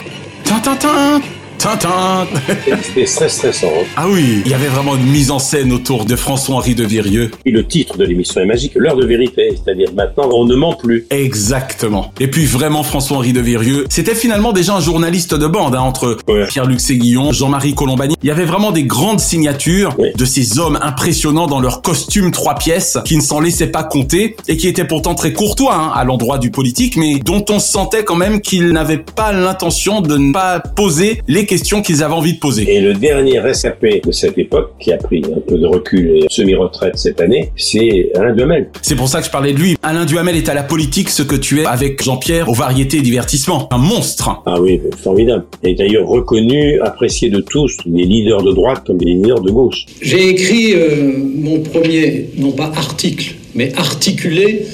tintintin, tintin. C'était très stressant. hein. Ah oui, il y avait vraiment une mise en scène autour de François-Henri de Virieux. Et le titre de l'émission est magique, l'heure de vérité, c'est-à-dire maintenant on ne ment plus. Exactement. Et puis vraiment François-Henri de Virieux, c'était finalement déjà un journaliste de bande hein, entre Pierre-Luc Séguillon, Jean-Marie Colombani. Il y avait vraiment des grandes signatures de ces hommes impressionnants dans leurs costumes trois pièces qui ne s'en laissaient pas compter et qui étaient pourtant très courtois hein, à l'endroit du politique, mais dont on sentait quand même qu'ils n'avaient pas l'intention de ne pas poser les questions qu'ils avaient envie de poser. Et le dernier rescapé de cette époque, qui a pris un peu de recul et semi-retraite cette année, c'est Alain Duhamel. C'est pour ça que je parlais de lui. Alain Duhamel est à la politique ce que tu es avec Jean-Pierre aux variétés et divertissements. Un monstre. Ah oui, formidable. Et d'ailleurs reconnu, apprécié de tous, les leaders de droite comme les leaders de gauche. J'ai écrit euh, mon premier, non pas article, mais articulé,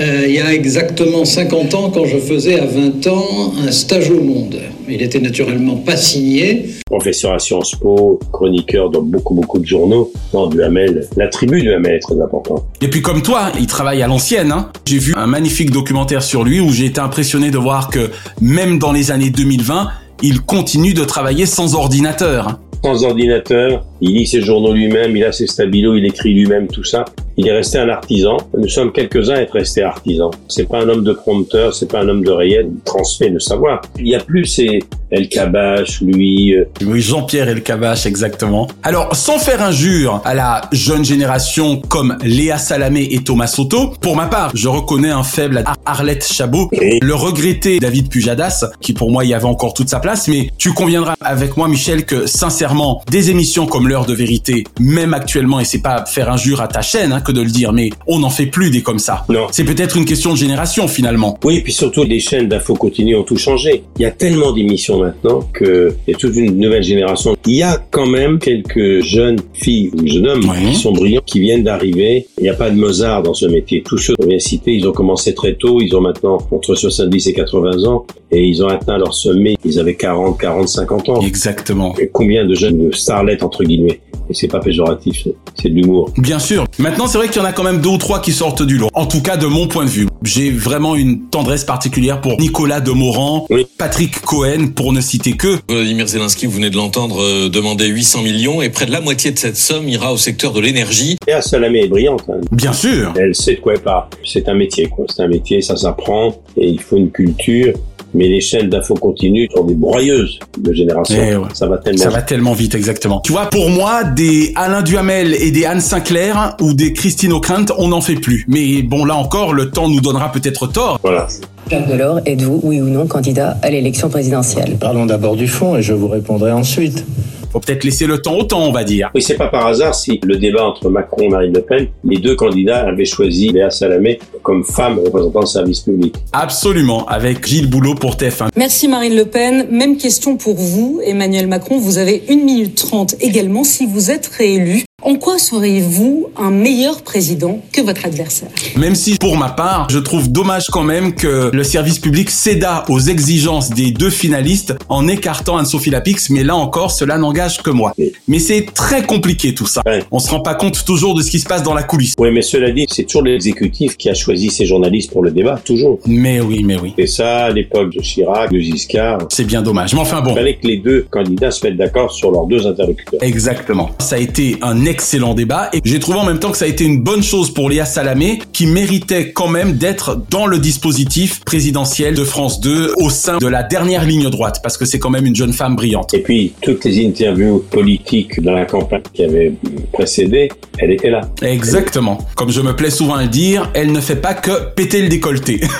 euh, il y a exactement 50 ans, quand je faisais à 20 ans un stage au Monde. Il était naturellement pas signé. Professeur à Sciences Po, chroniqueur dans beaucoup beaucoup de journaux. Non, Duhamel, la tribu Duhamel est très importante. Et puis comme toi, il travaille à l'ancienne. Hein. J'ai vu un magnifique documentaire sur lui où j'ai été impressionné de voir que même dans les années 2020, il continue de travailler sans ordinateur. hein. Sans ordinateur, il lit ses journaux lui-même, il a ses stabilos, il écrit lui-même tout ça. Il est resté un artisan. Nous sommes quelques-uns à être restés artisans. C'est pas un homme de prompteur, c'est pas un homme de rayette, il transmet le savoir. Il y a plus ces El Kabash, lui, euh, Oui, Jean-Pierre Elkabach, exactement. Alors, sans faire injure à la jeune génération comme Léa Salamé et Thomas Soto, pour ma part, je reconnais un faible à Arlette Chabot, le regretté David Pujadas, qui pour moi y avait encore toute sa place, mais tu conviendras avec moi, Michel, que sincèrement, des émissions comme l'heure de vérité, même actuellement, et c'est pas faire injure à ta chaîne hein, que de le dire, mais on n'en fait plus des comme ça. Non. C'est peut-être une question de génération finalement. Oui, et puis surtout, les chaînes d'infos continues ont tout changé. Il y a tellement d'émissions maintenant que il y a toute une nouvelle génération. Il y a quand même quelques jeunes filles ou jeunes hommes qui sont brillants, qui viennent d'arriver. Il n'y a pas de Mozart dans ce métier. Tous ceux qu'on vient citer, ils ont commencé très tôt. Ils ont maintenant entre 70 et 80 ans et ils ont atteint leur sommet. Ils avaient 40, 40, 50 ans. Exactement. Et combien de jeunes starlets, entre guillemets. Et c'est pas péjoratif, c'est- de l'humour. Bien sûr. Maintenant, c'est vrai qu'il y en a quand même deux ou trois qui sortent du lot. En tout cas, de mon point de vue. J'ai vraiment une tendresse particulière pour Nicolas Demorand, Patrick Cohen, pour ne citer que. Vladimir Zelensky, vous venez de l'entendre, euh, demander 800 millions et près de la moitié de cette somme ira au secteur de l'énergie. Et à Salamé est brillante. hein. Bien sûr. Elle sait de quoi elle parle. C'est un métier, quoi. C'est un métier, ça s'apprend et il faut une culture. Mais les chaînes d'infos continues sont des broyeuses de génération. Eh ouais. Ça va tellement. Ça va tellement vite, exactement. Tu vois, pour moi, des Alain Duhamel et des Anne Sinclair ou des Christine O'Krent, on n'en fait plus. Mais bon, là encore, le temps nous donnera peut-être tort. Voilà. Jacques Delors, êtes-vous, oui ou non, candidat à l'élection présidentielle? Parlons d'abord du fond et je vous répondrai ensuite. Faut peut-être laisser le temps au temps, on va dire. Oui, c'est pas par hasard si le débat entre Macron et Marine Le Pen, les deux candidats avaient choisi Léa Salamé comme femme représentant le service public. Absolument, avec Gilles Boulot pour TF1. Merci Marine Le Pen. Même question pour vous, Emmanuel Macron. Vous avez 1 minute 30 également si vous êtes réélu. En quoi seriez-vous un meilleur président que votre adversaire? Même si, pour ma part, je trouve dommage quand même que le service public céda aux exigences des deux finalistes en écartant Anne-Sophie Lapix, mais là encore, cela n'engage que moi. Mais c'est très compliqué tout ça. On se rend pas compte toujours de ce qui se passe dans la coulisse. Oui, mais cela dit, c'est toujours l'exécutif qui a choisi ses journalistes pour le débat, toujours. Mais oui, mais oui. Et ça, à l'époque de Chirac, de Giscard. C'est bien dommage. Mais enfin bon. Il fallait que les deux candidats se mettent d'accord sur leurs deux interlocuteurs. Exactement. Ça a été un excellent débat et j'ai trouvé en même temps que ça a été une bonne chose pour Léa Salamé qui méritait quand même d'être dans le dispositif présidentiel de France 2 au sein de la dernière ligne droite parce que c'est quand même une jeune femme brillante. Et puis, toutes les interviews politiques dans la campagne qui avait précédé, elle était là. Exactement. Comme je me plais souvent à le dire, elle ne fait pas que péter le décolleté.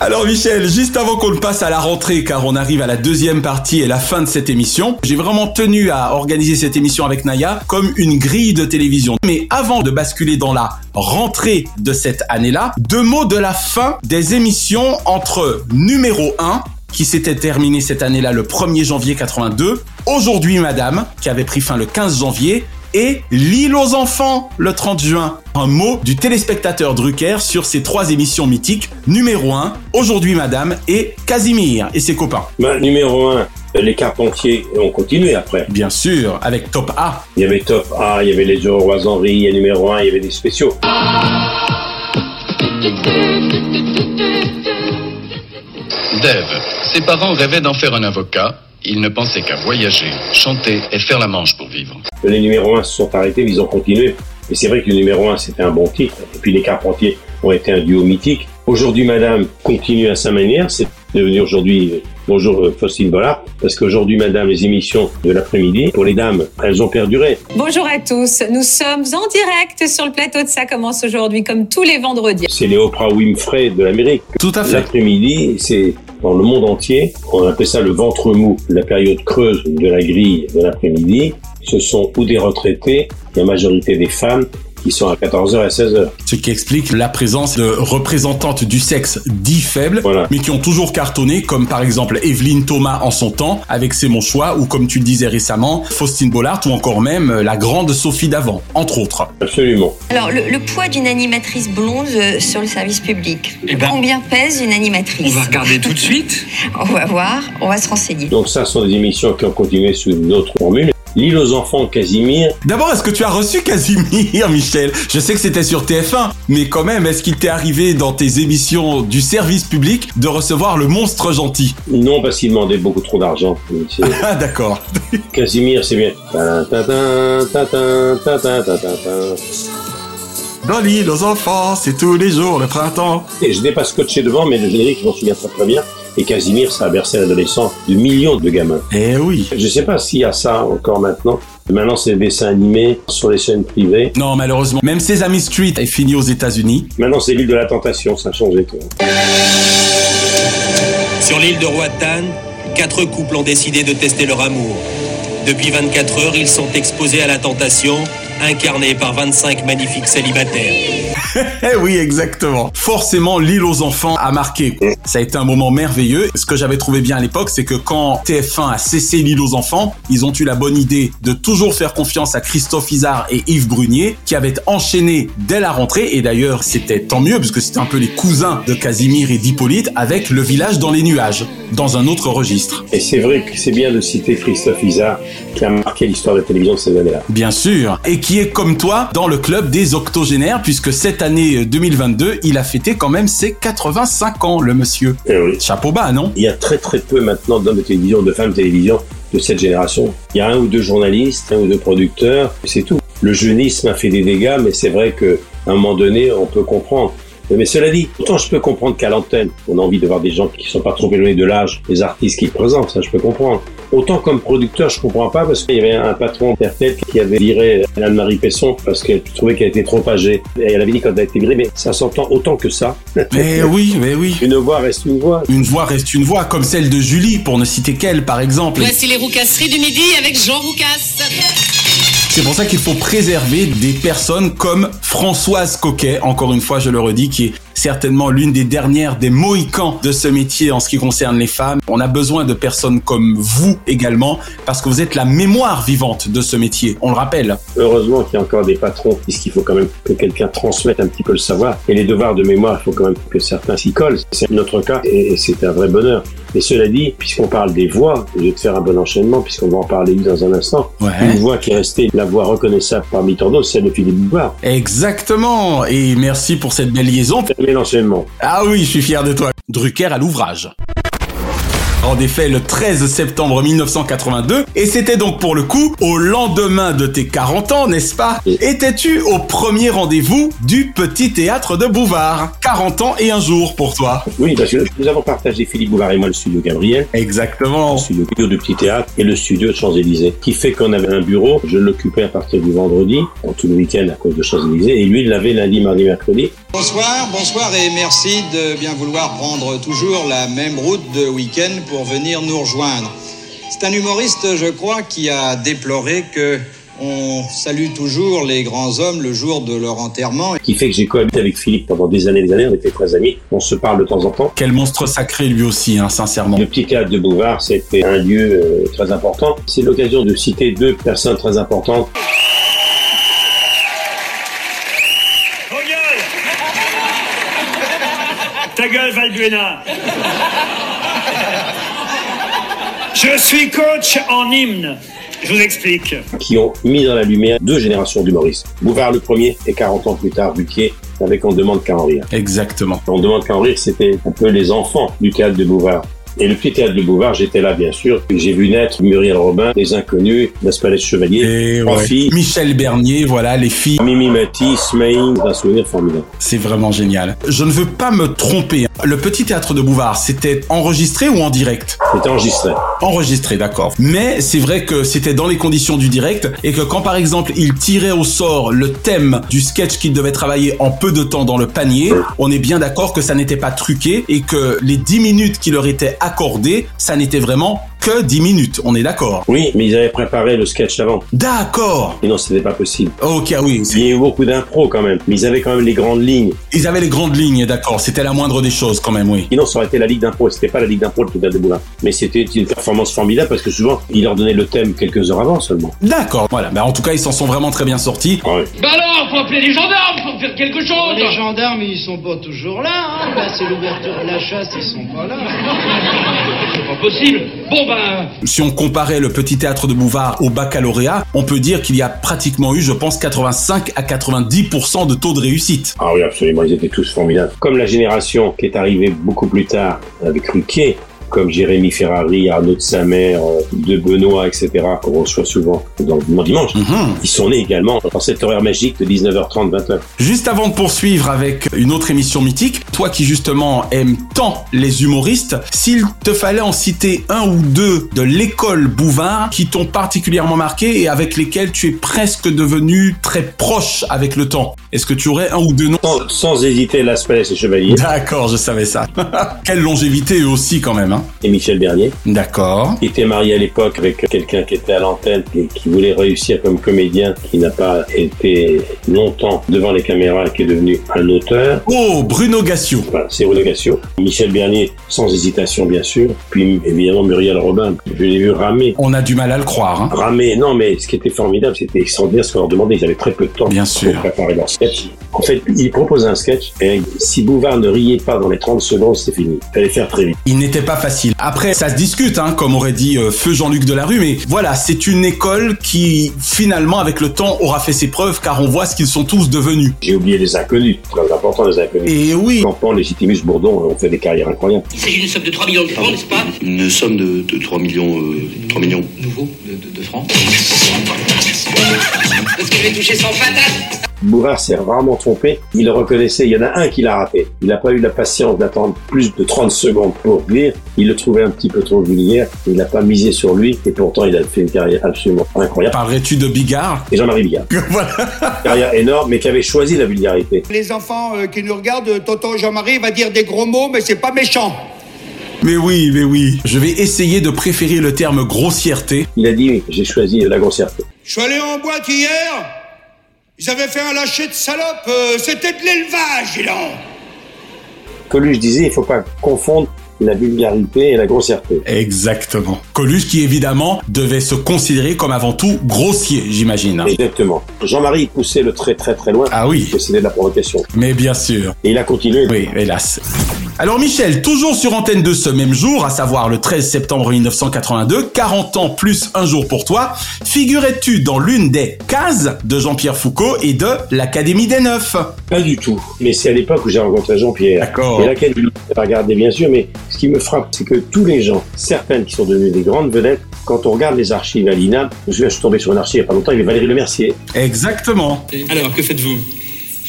Alors Michel, juste avant qu'on ne passe à la rentrée, car on arrive à la deuxième partie et la fin de cette émission, j'ai vraiment tenu à organiser cette émission avec Naya comme une grille de télévision. Mais avant de basculer dans la rentrée de cette année-là, deux mots de la fin des émissions entre numéro 1 qui s'était terminé cette année-là le 1er janvier 82, Aujourd'hui Madame, qui avait pris fin le 15 janvier, et L'île aux enfants le 30 juin. Un mot du téléspectateur Drucker sur ces trois émissions mythiques, numéro 1, Aujourd'hui Madame et Casimir et ses copains. Ben, numéro 1, les Carpentiers ont continué après. Bien sûr, avec Top A. Il y avait Top A, il y avait les Aurores Henry, il y a numéro 1, il y avait des spéciaux. Dave, ses parents rêvaient d'en faire un avocat. Il ne pensait qu'à voyager, chanter et faire la manche pour vivre. Les numéros 1 se sont arrêtés, ils ont continué. Et c'est vrai que le numéro 1, c'était un bon titre. Et puis les Carpentiers ont été un duo mythique. Aujourd'hui, Madame continue à sa manière. C'est devenu aujourd'hui Bonjour euh, Faustine Bollard, parce qu'aujourd'hui, Madame, les émissions de l'après-midi, pour les dames, elles ont perduré. Bonjour à tous, nous sommes en direct sur le plateau de Ça commence aujourd'hui, comme tous les vendredis. C'est les Oprah Winfrey de l'Amérique. Tout à fait. L'après-midi, c'est dans le monde entier. On appelle ça le ventre mou, la période creuse de la grille de l'après-midi. Ce sont ou des retraités, la majorité des femmes, qui sont à 14h et 16h. Ce qui explique la présence de représentantes du sexe dit faible, mais qui ont toujours cartonné, comme par exemple Evelyne Thomas en son temps, avec C'est mon choix, ou comme tu le disais récemment, Faustine Bollard, ou encore même euh, la grande Sophie Davant, entre autres. Absolument. Alors, le, le poids d'une animatrice blonde euh, sur le service public. Eh ben, Combien pèse une animatrice? On va regarder tout de suite. On va voir, on va se renseigner. Donc ça, ce sont des émissions qui ont continué sous une autre formule. L'île aux enfants Casimir. D'abord, est-ce que tu as reçu Casimir, Michel? Je sais que c'était sur TF1, mais quand même, est-ce qu'il t'est arrivé dans tes émissions du service public de recevoir le monstre gentil? Non, parce qu'il demandait beaucoup trop d'argent. Ah, d'accord. Casimir, c'est bien. Dans l'île aux enfants, c'est tous les jours le printemps. Et je n'ai pas scotché devant, mais le générique, je m'en souviens très très bien. Et Casimir, ça a bercé l'adolescence de millions de gamins. Eh oui. Je sais pas s'il y a ça encore maintenant. Maintenant, c'est des dessins animés sur les chaînes privées. Non, malheureusement, même Sesame Street est fini aux États-Unis. Maintenant, c'est l'île de la tentation, ça a changé tout. Sur l'île de Roatan, quatre couples ont décidé de tester leur amour. Depuis 24 heures, ils sont exposés à la tentation, incarnés par 25 magnifiques célibataires. Eh oui, exactement. Forcément, l'île aux enfants a marqué. Ça a été un moment merveilleux. Ce que j'avais trouvé bien à l'époque, c'est que quand TF1 a cessé l'île aux enfants, ils ont eu la bonne idée de toujours faire confiance à Christophe Isard et Yves Brunier, qui avaient enchaîné dès la rentrée. Et d'ailleurs, c'était tant mieux, parce que c'était un peu les cousins de Casimir et d'Hippolyte, avec Le village dans les nuages, dans un autre registre. Et c'est vrai que c'est bien de citer Christophe Isard, qui a marqué l'histoire de la télévision de ces années-là. Bien sûr, et qui est comme toi dans le club des octogénaires, puisque cette année 2022, il a fêté quand même ses 85 ans, le monsieur. Chapeau bas, non? Il y a très très peu maintenant d'hommes de télévision, de femmes de télévision de cette génération. Il y a un ou deux journalistes, un ou deux producteurs, c'est tout. Le jeunisme a fait des dégâts, mais c'est vrai que à un moment donné, on peut comprendre. Mais cela dit, autant je peux comprendre qu'à l'antenne, on a envie de voir des gens qui sont pas trop éloignés de l'âge des artistes qui présentent, ça je peux comprendre. Autant comme producteur, je comprends pas parce qu'il y avait un patron RTL qui avait viré Anne-Marie Pesson parce qu'elle trouvait qu'elle était trop âgée. Et elle avait dit quand elle a été virée, mais ça s'entend autant que ça. Mais oui, mais oui. Une voix reste une voix. Une voix reste une voix, comme celle de Julie, pour ne citer qu'elle, par exemple. Voici les roucasseries du midi avec Jean Roucas. C'est pour ça qu'il faut préserver des personnes comme Françoise Coquet, encore une fois je le redis, qui est certainement l'une des dernières des mohicans de ce métier en ce qui concerne les femmes. On a besoin de personnes comme vous également, parce que vous êtes la mémoire vivante de ce métier, on le rappelle. Heureusement qu'il y a encore des patrons, puisqu'il faut quand même que quelqu'un transmette un petit peu le savoir. Et les devoirs de mémoire, il faut quand même que certains s'y collent. C'est notre cas et c'est un vrai bonheur. Et cela dit, puisqu'on parle des voix, je vais te faire un bon enchaînement, puisqu'on va en parler dans un instant. Ouais. Une voix qui est restée la voix reconnaissable parmi tant d'autres, celle de Philippe Bouvard. Exactement, et merci pour cette belle liaison. Mais l'enchaînement. Ah oui, je suis fier de toi. Drucker à l'ouvrage. En effet, le 13 septembre 1982, et c'était donc pour le coup au lendemain de tes 40 ans, n'est-ce pas? Étais-tu au premier rendez-vous du Petit Théâtre de Bouvard? 40 ans et un jour pour toi. Oui, parce que nous avons partagé, Philippe Bouvard et moi, le studio Gabriel. Exactement. Le studio du Petit Théâtre et le studio de Champs-Élysées. Qui fait qu'on avait un bureau, je l'occupais à partir du vendredi, pour tout le week-end à cause de Champs-Élysées, et lui, il l'avait lundi, mardi, mercredi. Bonsoir, bonsoir et merci de bien vouloir prendre toujours la même route de week-end pour venir nous rejoindre. C'est un humoriste, je crois, qui a déploré que on salue toujours les grands hommes le jour de leur enterrement. Qui fait que j'ai cohabité avec Philippe pendant des années et des années, on était très amis, on se parle de temps en temps. Quel monstre sacré lui aussi, hein, sincèrement. Le petit théâtre de Bouvard, c'était un lieu euh, très important. C'est l'occasion de citer deux personnes très importantes. Je suis coach en hymne. Je vous explique. qui ont mis dans la lumière deux générations d'humoristes. Bouvard le premier et 40 ans plus tard, Buquier, avec On demande qu'à en rire. Exactement. On demande qu'à en rire, c'était un peu les enfants du théâtre de Bouvard. Et le petit théâtre de Bouvard, j'étais là, bien sûr. J'ai vu naître Muriel Robin, Les Inconnus, Las Palais Chevalier, Et trois ouais. filles, Michel Bernier, voilà, les filles. Mimi Mati, Smaïn, un souvenir formidable. C'est vraiment génial. Je ne veux pas me tromper. Le petit théâtre de Bouvard, c'était enregistré ou en direct? C'était enregistré. Enregistré, d'accord. Mais c'est vrai que c'était dans les conditions du direct et que quand par exemple il tirait au sort le thème du sketch qu'il devait travailler en peu de temps dans le panier, on est bien d'accord que ça n'était pas truqué et que les 10 minutes qui leur étaient accordées, ça n'était vraiment que 10 minutes. On est d'accord Oui, mais ils avaient préparé le sketch avant. D'accord. Et non, c'était pas possible. Ok, oui. Il y a eu beaucoup d'impro quand même, mais ils avaient quand même les grandes lignes. Ils avaient les grandes lignes, d'accord. C'était la moindre des choses quand même, oui. Sinon, ça aurait été la Ligue d'impro. C'était pas la Ligue d'impro le Théâtre de Bouvard. Mais c'était une performance formidable parce que souvent, ils leur donnaient le thème quelques heures avant seulement. D'accord. Voilà. Bah, en tout cas, ils s'en sont vraiment très bien sortis. Ouais. Bah alors, faut appeler les gendarmes, faut faire quelque chose Les gendarmes, ils sont pas toujours là. Hein. Là, c'est l'ouverture de la chasse, ils sont pas là. C'est pas possible Bon Si on comparait le petit théâtre de Bouvard au baccalauréat, on peut dire qu'il y a pratiquement eu, je pense, 85 à 90% de taux de réussite. Ah oui, absolument, ils étaient tous formidables. Comme la génération qui est arrivée beaucoup plus tard avec Ruquier, comme Jérémy Ferrari, Arnaud de Samer, euh, De Benoît, etc., qu'on reçoit souvent dans le Dimanche Dimanche, ils sont nés également dans cet horaire magique de 19h30, 20h. Juste avant de poursuivre avec une autre émission mythique, toi qui justement aimes tant les humoristes, s'il te fallait en citer un ou deux de l'école Bouvard qui t'ont particulièrement marqué et avec lesquels tu es presque devenu très proche avec le temps, est-ce que tu aurais un ou deux noms? Sans, sans hésiter, Las Palais et Chevalier. D'accord, je savais ça. Quelle longévité eux aussi quand même. Hein et Michel Bernier. D'accord. Il était marié à l'époque avec quelqu'un qui était à l'antenne et qui voulait réussir comme comédien, qui n'a pas été longtemps devant les caméras et qui est devenu un auteur. Oh, Bruno Gassio. Voilà, c'est Bruno Gassio. Michel Bernier, sans hésitation bien sûr. Puis évidemment Muriel Robin. Je l'ai vu ramer. On a du mal à le croire. Hein. Ramer, non mais ce qui était formidable, c'était extraordinaire ce qu'on leur demandait. Ils avaient très peu de temps Bien pour sûr. préparer leur sketch. En fait, ils proposaient un sketch et si Bouvard ne riait pas dans les 30 secondes, c'est fini. Il fallait faire très vite. Il n'était pas facile. Après, ça se discute, hein, comme aurait dit euh, Feu Jean-Luc Delarue, mais voilà, c'est une école qui, finalement, avec le temps, aura fait ses preuves, car on voit ce qu'ils sont tous devenus. J'ai oublié les inconnus, très important les inconnus. Et oui. Campan, Légitimus, Bourdon ont fait des carrières incroyables. Il s'agit d'une somme de 3 millions de francs, n'est-ce pas? Une somme de, de 3 millions, euh, 3 millions. Nouveau de, de, de francs Est-ce que je vais toucher 100 patates Bourard s'est rarement trompé. Il le reconnaissait. Il y en a un qui l'a raté. Il n'a pas eu la patience d'attendre plus de 30 secondes pour dire. Il le trouvait un petit peu trop vulgaire. Il n'a pas misé sur lui. Et pourtant, il a fait une carrière absolument incroyable. Parlerais-tu de Bigard? Et Jean-Marie Bigard. Carrière énorme, mais qui avait choisi la vulgarité. Les enfants euh, qui nous regardent, euh, tonton Jean-Marie va dire des gros mots, mais c'est pas méchant. Mais oui, mais oui. Je vais essayer de préférer le terme grossièreté. Il a dit, j'ai choisi la grossièreté. Je suis allé en boîte hier. Ils avaient fait un lâcher de salope. euh, C'était de l'élevage, dis donc. Coluche disait, il faut pas confondre la vulgarité et la grossièreté. Exactement. Coluche qui évidemment devait se considérer comme avant tout grossier, j'imagine. Exactement. Jean-Marie poussait le trait très très loin. Ah oui. C'était de la provocation. Mais bien sûr. Et il a continué. Oui, hélas. Alors Michel, toujours sur Antenne 2 ce même jour, à savoir le 13 septembre 1982, 40 ans plus un jour pour toi, figurais-tu dans l'une des cases de Jean-Pierre Foucault et de l'Académie des Neufs? Pas du tout. Mais c'est à l'époque où j'ai rencontré Jean-Pierre. D'accord. Et l'Académie, je pas regardé bien sûr, mais ce qui me frappe, c'est que tous les gens, certaines qui sont devenues des grandes vedettes, quand on regarde les archives à l'INA, je suis je suis tombé sur une archive il n'y a pas longtemps, il y avait Valérie Lemercier. Exactement. Alors, que faites-vous?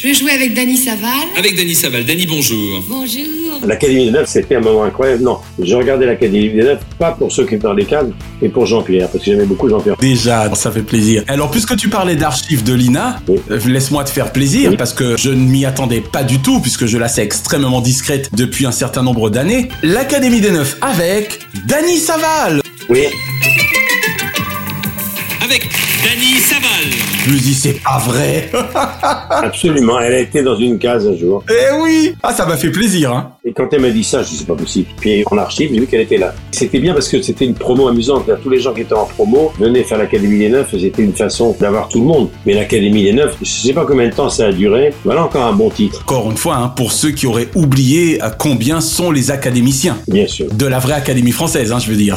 Je vais jouer avec Dany Saval. Avec Dany Saval. Dany, bonjour. Bonjour. L'Académie des Neufs, c'était un moment incroyable. Non, je regardais l'Académie des Neufs, pas pour ceux qui dans les cadres, mais pour Jean-Pierre, parce que j'aimais beaucoup Jean-Pierre. Déjà, ça fait plaisir. Alors, puisque tu parlais d'archives de l'INA, euh, laisse-moi te faire plaisir, parce que je ne m'y attendais pas du tout, puisque je la sais extrêmement discrète depuis un certain nombre d'années. L'Académie des Neufs avec Dany Saval Oui. Avec Dany Saval. Je me dis, c'est pas vrai Absolument, elle a été dans une case un jour. Eh oui Ah, ça m'a fait plaisir, hein Et quand elle m'a dit ça, je dis c'est pas possible. Puis en archive, j'ai vu qu'elle était là. C'était bien parce que c'était une promo amusante. Là, Tous les gens qui étaient en promo venaient faire l'Académie des Neufs c'était une façon d'avoir tout le monde. Mais l'Académie des Neufs, je sais pas combien de temps ça a duré. Voilà encore un bon titre. Encore une fois, hein, pour ceux qui auraient oublié euh, combien sont les académiciens? Bien sûr. De la vraie Académie française, hein, je veux dire.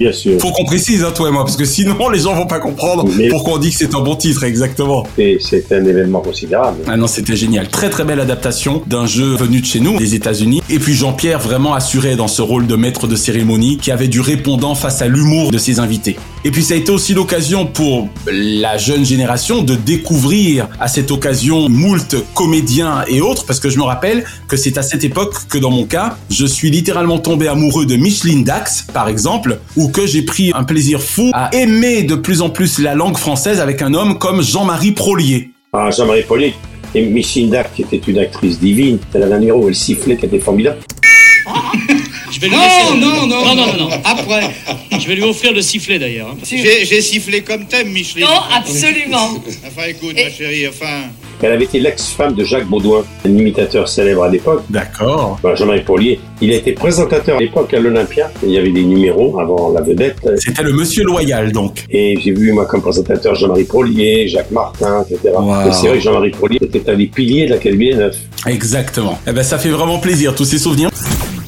Bien sûr. Faut qu'on précise, hein, toi et moi, parce que sinon les gens vont pas comprendre Mais- pourquoi on dit que c'est un bon titre, exactement. Et c'est un événement considérable. Ah non, c'était génial. Très très belle adaptation d'un jeu venu de chez nous, des États-Unis. Et puis Jean-Pierre vraiment assuré dans ce rôle de maître de cérémonie qui avait du répondant face à l'humour de ses invités. Et puis ça a été aussi l'occasion pour la jeune génération de découvrir à cette occasion moult comédiens et autres, parce que je me rappelle que c'est à cette époque que dans mon cas, je suis littéralement tombé amoureux de Micheline Dax, par exemple, ou que j'ai pris un plaisir fou à aimer de plus en plus la langue française avec un homme comme Jean-Marie Prolier. Ah, Jean-Marie Pauly et Micheline Dac, qui était une actrice divine. Elle avait un numéro où elle sifflait qui était formidable. Je vais lui Non, non, non, non, non, non, non. Après. Je vais lui offrir le sifflet d'ailleurs. J'ai j'ai sifflé comme thème, Micheline. Non, absolument. Enfin, écoute, ma chérie, enfin. Elle avait été l'ex-femme de Jacques Baudouin, un imitateur célèbre à l'époque. D'accord. Jean-Marie Paulier, il a été présentateur à l'époque à l'Olympia. Il y avait des numéros avant la vedette. C'était le monsieur loyal, donc. Et j'ai vu, moi, comme présentateur, Jean-Marie Paulier, Jacques Martin, etc. Wow. Et c'est vrai que Jean-Marie Paulier était un des piliers de l'Académie des Neufs. Exactement. Eh ben, ça fait vraiment plaisir, tous ces souvenirs.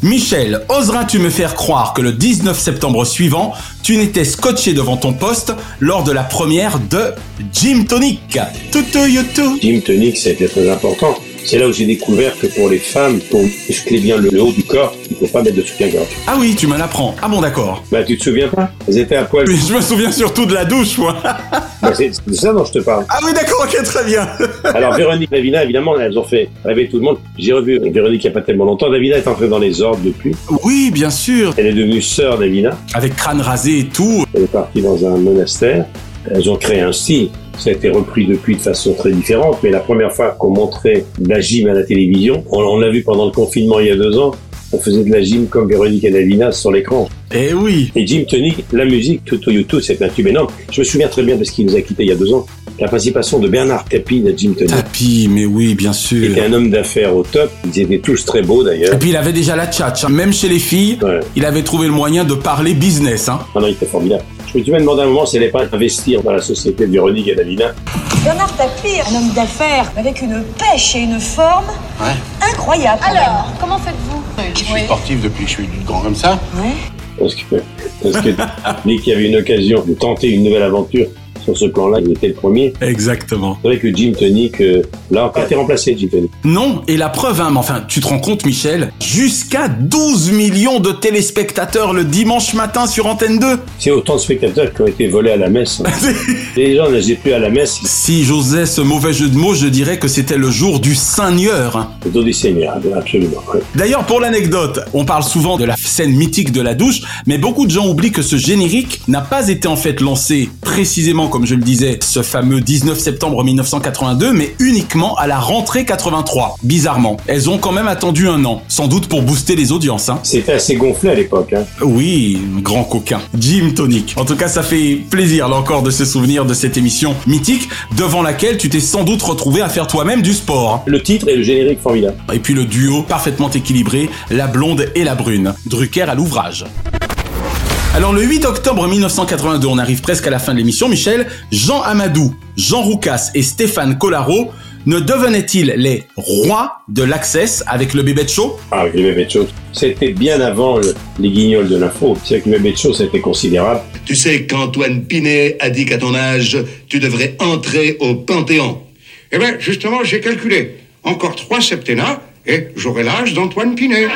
Michel, oseras-tu me faire croire que le 19 septembre suivant, tu n'étais scotché devant ton poste lors de la première de Jim Tonic? Toutou youtou. Jim Tonic, c'était très important. C'est là où j'ai découvert que pour les femmes, pour muscler bien le, haut du corps, il faut pas mettre de soutien-gorge. Ah oui, tu me l'apprends. Ah bon, d'accord. Bah, tu te souviens pas? Elles étaient à poil. Mais je me souviens surtout de la douche, moi. Bah, c'est c'est de ça dont je te parle. Ah oui, d'accord, ok, très bien. Alors, Véronique Davina, évidemment, elles ont fait rêver tout le monde. J'ai revu Véronique il n'y a pas tellement longtemps. Davina est entrée dans les ordres depuis. Oui, bien sûr. Elle est devenue sœur Davina. Avec crâne rasé et tout. Elle est partie dans un monastère. Elles ont créé un style. Ça a été repris depuis de façon très différente, mais la première fois qu'on montrait la gym à la télévision, on, on l'a vu pendant le confinement il y a deux ans, on faisait de la gym comme Véronique et Davina sur l'écran. Eh oui. Et Jim Tonic, la musique, Toto YouTube, c'est un tube énorme. Je me souviens très bien parce qu'il nous a quittés il y a deux ans. La participation de Bernard Tapie de Jim Tonic. Tapis, mais oui, bien Il sûr. était un homme d'affaires au top. Ils étaient tous très beaux d'ailleurs. Et puis il avait déjà la tchatch. hein. Même chez les filles, Ouais. il avait trouvé le moyen de parler business. Hein. Ah non, il était formidable. Je me suis même demandé à un moment si elle n'allait pas investir dans la société de Véronique et Davina. Bernard Tapie, un homme d'affaires avec une pêche et une forme Ouais. incroyable. Alors, comment faites-vous? Je suis sportif depuis que je suis grand comme ça. Ouais. Parce que, parce que dès qu'il y avait une occasion de tenter une nouvelle aventure, sur ce plan-là, il était le premier. Exactement. C'est vrai que Jim Tonic, euh, là, encore été remplacé, Jim Tonic. Non, et la preuve, hein, mais enfin, tu te rends compte, Michel, jusqu'à 12 millions de téléspectateurs le dimanche matin sur Antenne 2. C'est autant de spectateurs qui ont été volés à la messe. Les gens n'allaient plus à la messe. Si j'osais ce mauvais jeu de mots, je dirais que c'était le jour du Seigneur. Le dos du Seigneur, absolument. ouais. D'ailleurs, pour l'anecdote, on parle souvent de la scène mythique de la douche, mais beaucoup de gens oublient que ce générique n'a pas été en fait lancé précisément, comme je le disais, ce fameux 19 septembre 1982, mais uniquement à la rentrée 83. Bizarrement. Elles ont quand même attendu un an, sans doute pour booster les audiences. Hein. C'était assez gonflé à l'époque. Hein. Oui, grand coquin. Jim Tonic. En tout cas, ça fait plaisir là encore de se souvenir de cette émission mythique, devant laquelle tu t'es sans doute retrouvé à faire toi-même du sport. Le titre et le générique formidable. Et puis le duo parfaitement équilibré, la blonde et la brune. Drucker à l'ouvrage. Alors le 8 octobre 1982, on arrive presque à la fin de l'émission, Michel, Jean Amadou, Jean Roucas et Stéphane Collaro ne devenaient-ils les rois de l'Access avec le bébé de show Ah, avec le bébé de show. C'était bien avant le- les guignols de l'info. C'est que le bébé de show, c'était considérable. Tu sais qu'Antoine Pinet a dit qu'à ton âge, tu devrais entrer au Panthéon. Eh bien, justement, j'ai calculé. Encore trois septennats et j'aurai l'âge d'Antoine Pinet.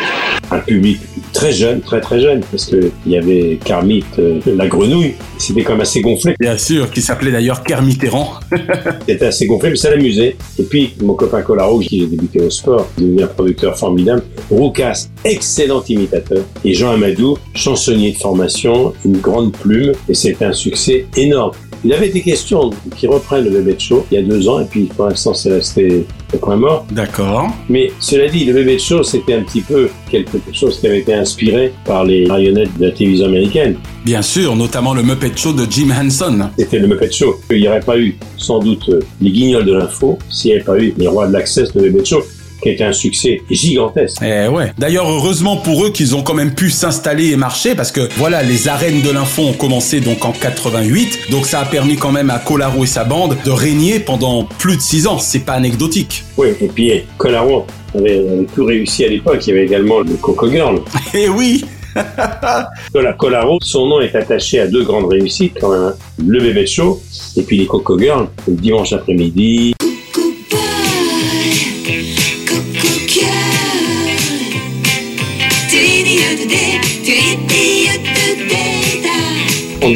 Un public très jeune, très très jeune, parce que il y avait Carmite, euh, la grenouille. C'était quand même assez gonflé. Bien sûr, qui s'appelait d'ailleurs Kermitterrand. C'était assez gonflé, mais ça l'amusait. Et puis, mon copain Colaro, qui a débuté au sport, devenu un producteur formidable. Roucas, excellent imitateur. Et Jean Amadou, chansonnier de formation, une grande plume. Et c'était un succès énorme. Il avait été question qu'il reprenne le bébé de show il y a deux ans, et puis pour l'instant, c'est resté au point mort. D'accord. Mais cela dit, le bébé de show, c'était un petit peu quelque chose qui avait été inspiré par les marionnettes de la télévision américaine. Bien sûr, notamment le Muppet Show de Jim Henson. C'était le Muppet Show. Il n'y aurait pas eu, sans doute, les guignols de l'info s'il n'y avait pas eu les rois de l'access, le Muppet Show, qui été un succès gigantesque. Eh ouais. D'ailleurs, heureusement pour eux qu'ils ont quand même pu s'installer et marcher parce que voilà, les arènes de l'info ont commencé donc en 88. Donc ça a permis quand même à Colaro et sa bande de régner pendant plus de six ans. C'est pas anecdotique. Oui, et puis Colaro avait, avait tout réussi à l'époque. Il y avait également le Coco Girl. Eh oui Cola- Colaro, son nom est attaché à deux grandes réussites quand même. hein. Le bébé show et puis les Coco Girls, le dimanche après-midi.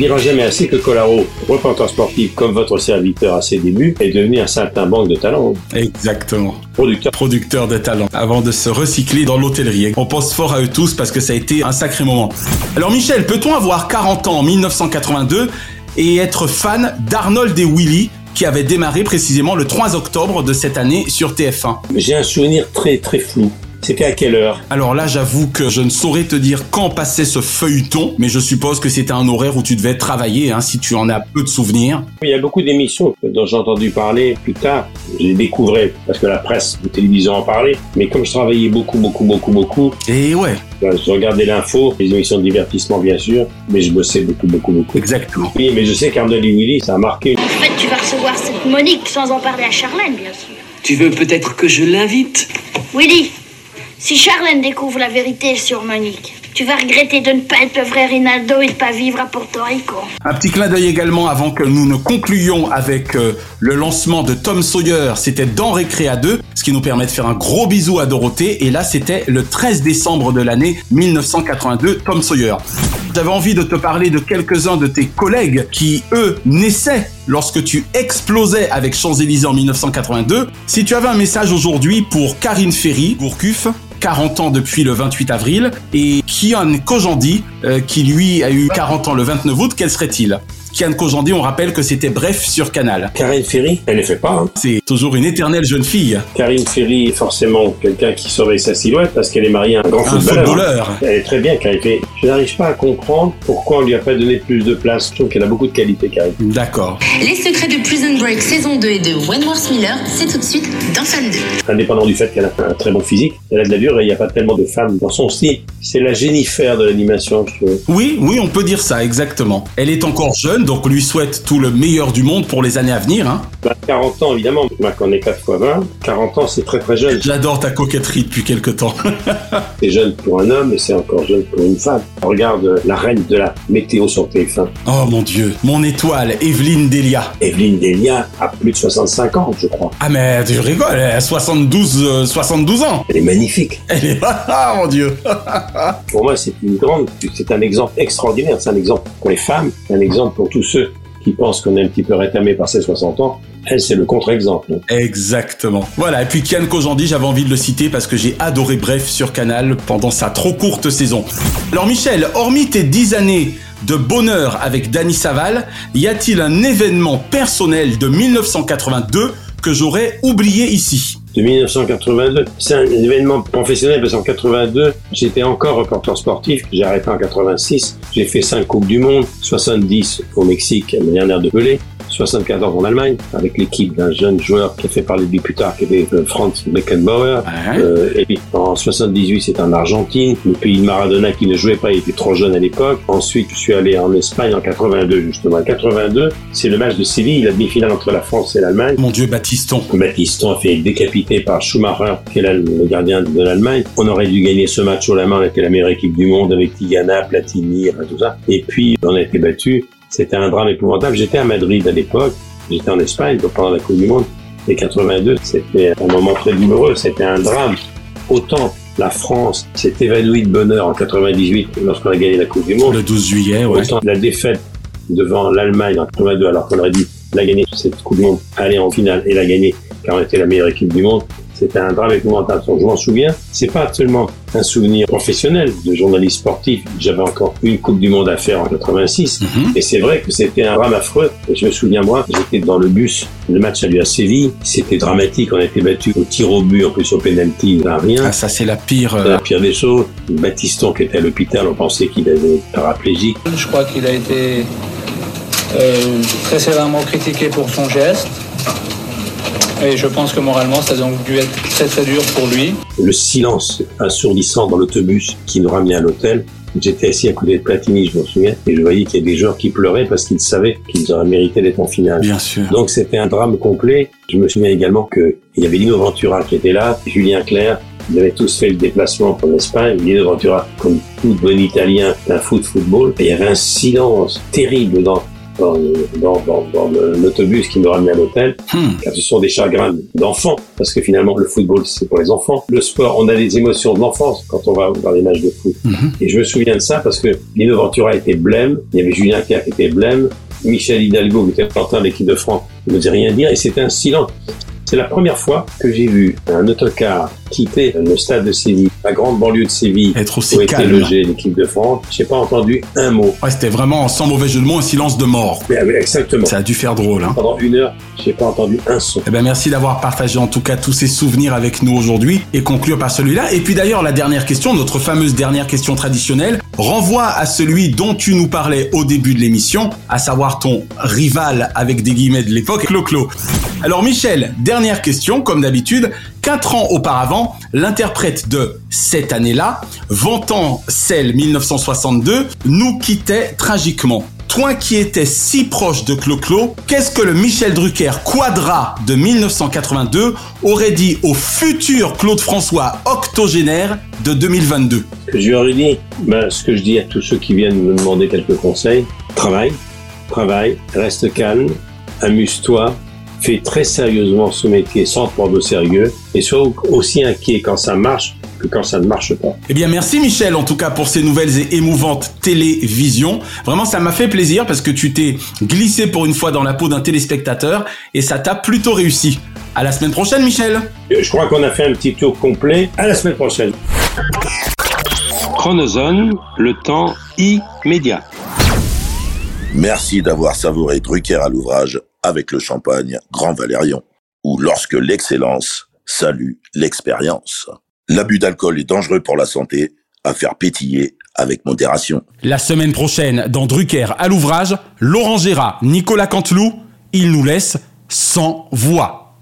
Dira jamais assez que Colaro, repentant sportif comme votre serviteur à ses débuts, est devenu un certain banque de talent. Exactement. Producteur. Producteur de talent. Avant de se recycler dans l'hôtellerie. On pense fort à eux tous parce que ça a été un sacré moment. Alors Michel, peut-on avoir 40 ans en 1982 et être fan d'Arnold et Willy qui avait démarré précisément le 3 octobre de cette année sur TF1 J'ai un souvenir très très flou. C'était à quelle heure Alors là, j'avoue que je ne saurais te dire quand passait ce feuilleton, mais je suppose que c'était un horaire où tu devais travailler, hein, si tu en as peu de souvenirs. Il y a beaucoup d'émissions dont j'ai entendu parler plus tard. Je les découvrais parce que la presse de télévision en parlait. Mais comme je travaillais beaucoup, beaucoup, beaucoup, beaucoup, Et ouais, ben, je regardais l'info, les émissions de divertissement bien sûr, mais je bossais beaucoup, beaucoup, beaucoup. exactement. Oui, mais je sais qu'Arnold et Willy, ça a marqué. En fait, tu vas recevoir cette Monique sans en parler à Charlène, bien sûr. Tu veux peut-être que je l'invite? Willy, si Charlène découvre la vérité sur Monique, tu vas regretter de ne pas être le vrai Rinaldo et de pas vivre à Porto Rico. Un petit clin d'œil également avant que nous ne concluions avec euh, le lancement de Tom Sawyer. C'était dans Récréa 2, ce qui nous permet de faire un gros bisou à Dorothée. Et là, c'était le 13 décembre de l'année 1982, Tom Sawyer. J'avais envie de te parler de quelques-uns de tes collègues qui, eux, naissaient lorsque tu explosais avec Champs-Élysées en 1982. Si tu avais un message aujourd'hui pour Karine Ferry, Gourcuff, 40 ans depuis le 28 avril, et Kian Kojandi, euh, qui lui a eu 40 ans le 29 août, quel serait-il? Kian Kojandi, on rappelle que c'était Bref sur Canal. Karine Ferry, elle ne fait pas. Hein. C'est toujours une éternelle jeune fille. Karine Ferry est forcément quelqu'un qui surveille sa silhouette parce qu'elle est mariée à un grand Un footballeur. footballeur. Elle est très bien, Karine Ferry. Je n'arrive pas à comprendre pourquoi on lui a pas donné plus de place. Je trouve qu'elle a beaucoup de qualité, Karine. D'accord. Les secrets de Prison Break saison 2 et de Wentworth Miller, c'est tout de suite dans Fan 2. Indépendant du fait qu'elle a un très bon physique, elle a de l'allure et il n'y a pas tellement de femmes dans son style. C'est la Jennifer de l'animation, je trouve. Oui, oui, on peut dire ça, exactement. Elle est encore jeune, donc on lui souhaite tout le meilleur du monde pour les années à venir. Hein. Bah, 40 ans, évidemment. Qu'on est 4 fois 20, 40 ans, c'est très très jeune. J'adore ta coquetterie depuis quelque temps. c'est jeune pour un homme et c'est encore jeune pour une femme. Regarde la reine de la météo sur TF1. Oh mon dieu, mon étoile, Evelyne Delia. Evelyne Delia a plus de 65 ans, je crois. Ah mais tu rigoles, elle a 72, euh, 72 ans. Elle est magnifique. Elle est... Ah mon dieu. pour moi, c'est une grande, c'est un exemple extraordinaire. C'est un exemple pour les femmes, un exemple pour tous ceux qui pensent qu'on est un petit peu rétamé par ses 60 ans. Elle, c'est le contre-exemple. Exactement. Voilà. Et puis Kian Kojandi, j'avais envie de le citer parce que j'ai adoré Bref sur Canal pendant sa trop courte saison. Alors Michel, hormis tes 10 années de bonheur avec Danny Saval, y a-t-il un événement personnel de 1982 que j'aurais oublié ici? De 1982. C'est un événement professionnel parce qu'en 82, j'étais encore reporter sportif. J'ai arrêté en 86. J'ai fait 5 Coupes du Monde, 70 au Mexique, la dernière de Pelé. 74 en Allemagne, avec l'équipe d'un jeune joueur qui a fait parler de lui plus tard, qui était euh, Franz Beckenbauer. Euh, et puis en 78, c'est en Argentine, le pays de Maradona qui ne jouait pas, il était trop jeune à l'époque. Ensuite, je suis allé en Espagne en 82, justement. En 82, c'est le match de Séville, la demi-finale entre la France et l'Allemagne. Mon Dieu, Baptiston. Baptiston a fait décapiter par Schumacher, qui est le gardien de l'Allemagne. On aurait dû gagner ce match au la main, on était la meilleure équipe du monde avec Tigana, Platini, tout ça. Et puis, on a été battu c'était un drame épouvantable. J'étais à Madrid à l'époque, j'étais en Espagne pendant la Coupe du Monde. Et 82, c'était un moment très douloureux, c'était un drame. Autant la France s'est évanouie de bonheur en 98 lorsqu'on a gagné la Coupe du Monde. Le 12 juillet, ouais. Autant la défaite devant l'Allemagne en 82 alors qu'on aurait dit la gagner cette Coupe du Monde, aller en finale et la gagner car on était la meilleure équipe du monde. C'était un drame épouvantable. Je m'en souviens. C'est pas seulement un souvenir professionnel de journaliste sportif. J'avais encore une Coupe du Monde à faire en 86. Mhm. Et c'est vrai que c'était un drame affreux. Et je me souviens, moi, j'étais dans le bus. Le match a lieu à Séville. C'était dramatique. On a été battu au tir au but, en plus au penalty, à rien. Ah, ça, c'est la pire. C'est la pire des choses. Baptiston, qui était à l'hôpital, on pensait qu'il avait paraplégique. Je crois qu'il a été euh, très sévèrement critiqué pour son geste. Et je pense que moralement, ça a donc dû être très très dur pour lui. Le silence assourdissant dans l'autobus qui nous ramenait à l'hôtel. J'étais assis à côté de Platini, je me souviens, et je voyais qu'il y a des joueurs qui pleuraient parce qu'ils savaient qu'ils auraient mérité d'être en finale. Bien sûr. Donc c'était un drame complet. Je me souviens également qu'il y avait Lino Ventura qui était là, Julien Clerc, ils avaient tous fait le déplacement pour l'Espagne. Lino Ventura, comme tout bon Italien, un foot football. Et il y avait un silence terrible dans dans, dans, dans, dans l'autobus qui nous ramenait à l'hôtel, Hmm. car ce sont des chagrins d'enfants, parce que finalement le football c'est pour les enfants. Le sport, on a des émotions de l'enfance quand on va voir des matchs de foot. Mhm. Et je me souviens de ça parce que Lino Ventura était blême, il y avait Julien Clerc qui était blême, Michel Hidalgo qui était porteur de l'équipe de France ne faisait rien dire, et c'était un silence. C'est la première fois que j'ai vu un autocar quitter le stade de Séville, la grande banlieue de Séville, Être aussi où était logée l'équipe de France. J'ai pas entendu un mot. Ouais, c'était vraiment, sans mauvais jeu de mots, un silence de mort. Mais exactement. Ça a dû faire drôle, hein. Pendant une heure, j'ai pas entendu un son. Eh ben merci d'avoir partagé en tout cas tous ces souvenirs avec nous aujourd'hui et conclure par celui-là. Et puis d'ailleurs la dernière question, notre fameuse dernière question traditionnelle, renvoie à celui dont tu nous parlais au début de l'émission, à savoir ton rival avec des guillemets de l'époque, Clo-Clo. Alors Michel, dernière question, comme d'habitude, quatre ans auparavant, l'interprète de cette année-là, vantant celle 1962, nous quittait tragiquement. Toi qui étais si proche de Clo-Clo, qu'est-ce que le Michel Drucker Quadra de 1982 aurait dit au futur Claude François octogénaire de 2022 Ce que je lui aurais dit, ben, ce que je dis à tous ceux qui viennent me demander quelques conseils, travaille, travaille, reste calme, amuse-toi, fais très sérieusement ce métier sans te prendre au sérieux et sois aussi inquiet quand ça marche que quand ça ne marche pas. Eh bien, merci Michel, en tout cas, pour ces nouvelles et émouvantes télévisions. Vraiment, ça m'a fait plaisir parce que tu t'es glissé pour une fois dans la peau d'un téléspectateur et ça t'a plutôt réussi. À la semaine prochaine, Michel. Je crois qu'on a fait un petit tour complet. À la semaine prochaine. Chronozone, le temps immédiat. Merci d'avoir savouré Drucker à l'ouvrage avec le champagne Grand Valérion, ou lorsque l'excellence salue l'expérience. L'abus d'alcool est dangereux pour la santé, à faire pétiller avec modération. La semaine prochaine, dans Drucker à l'ouvrage, Laurent Gérard, Nicolas Canteloup, ils nous laissent sans voix.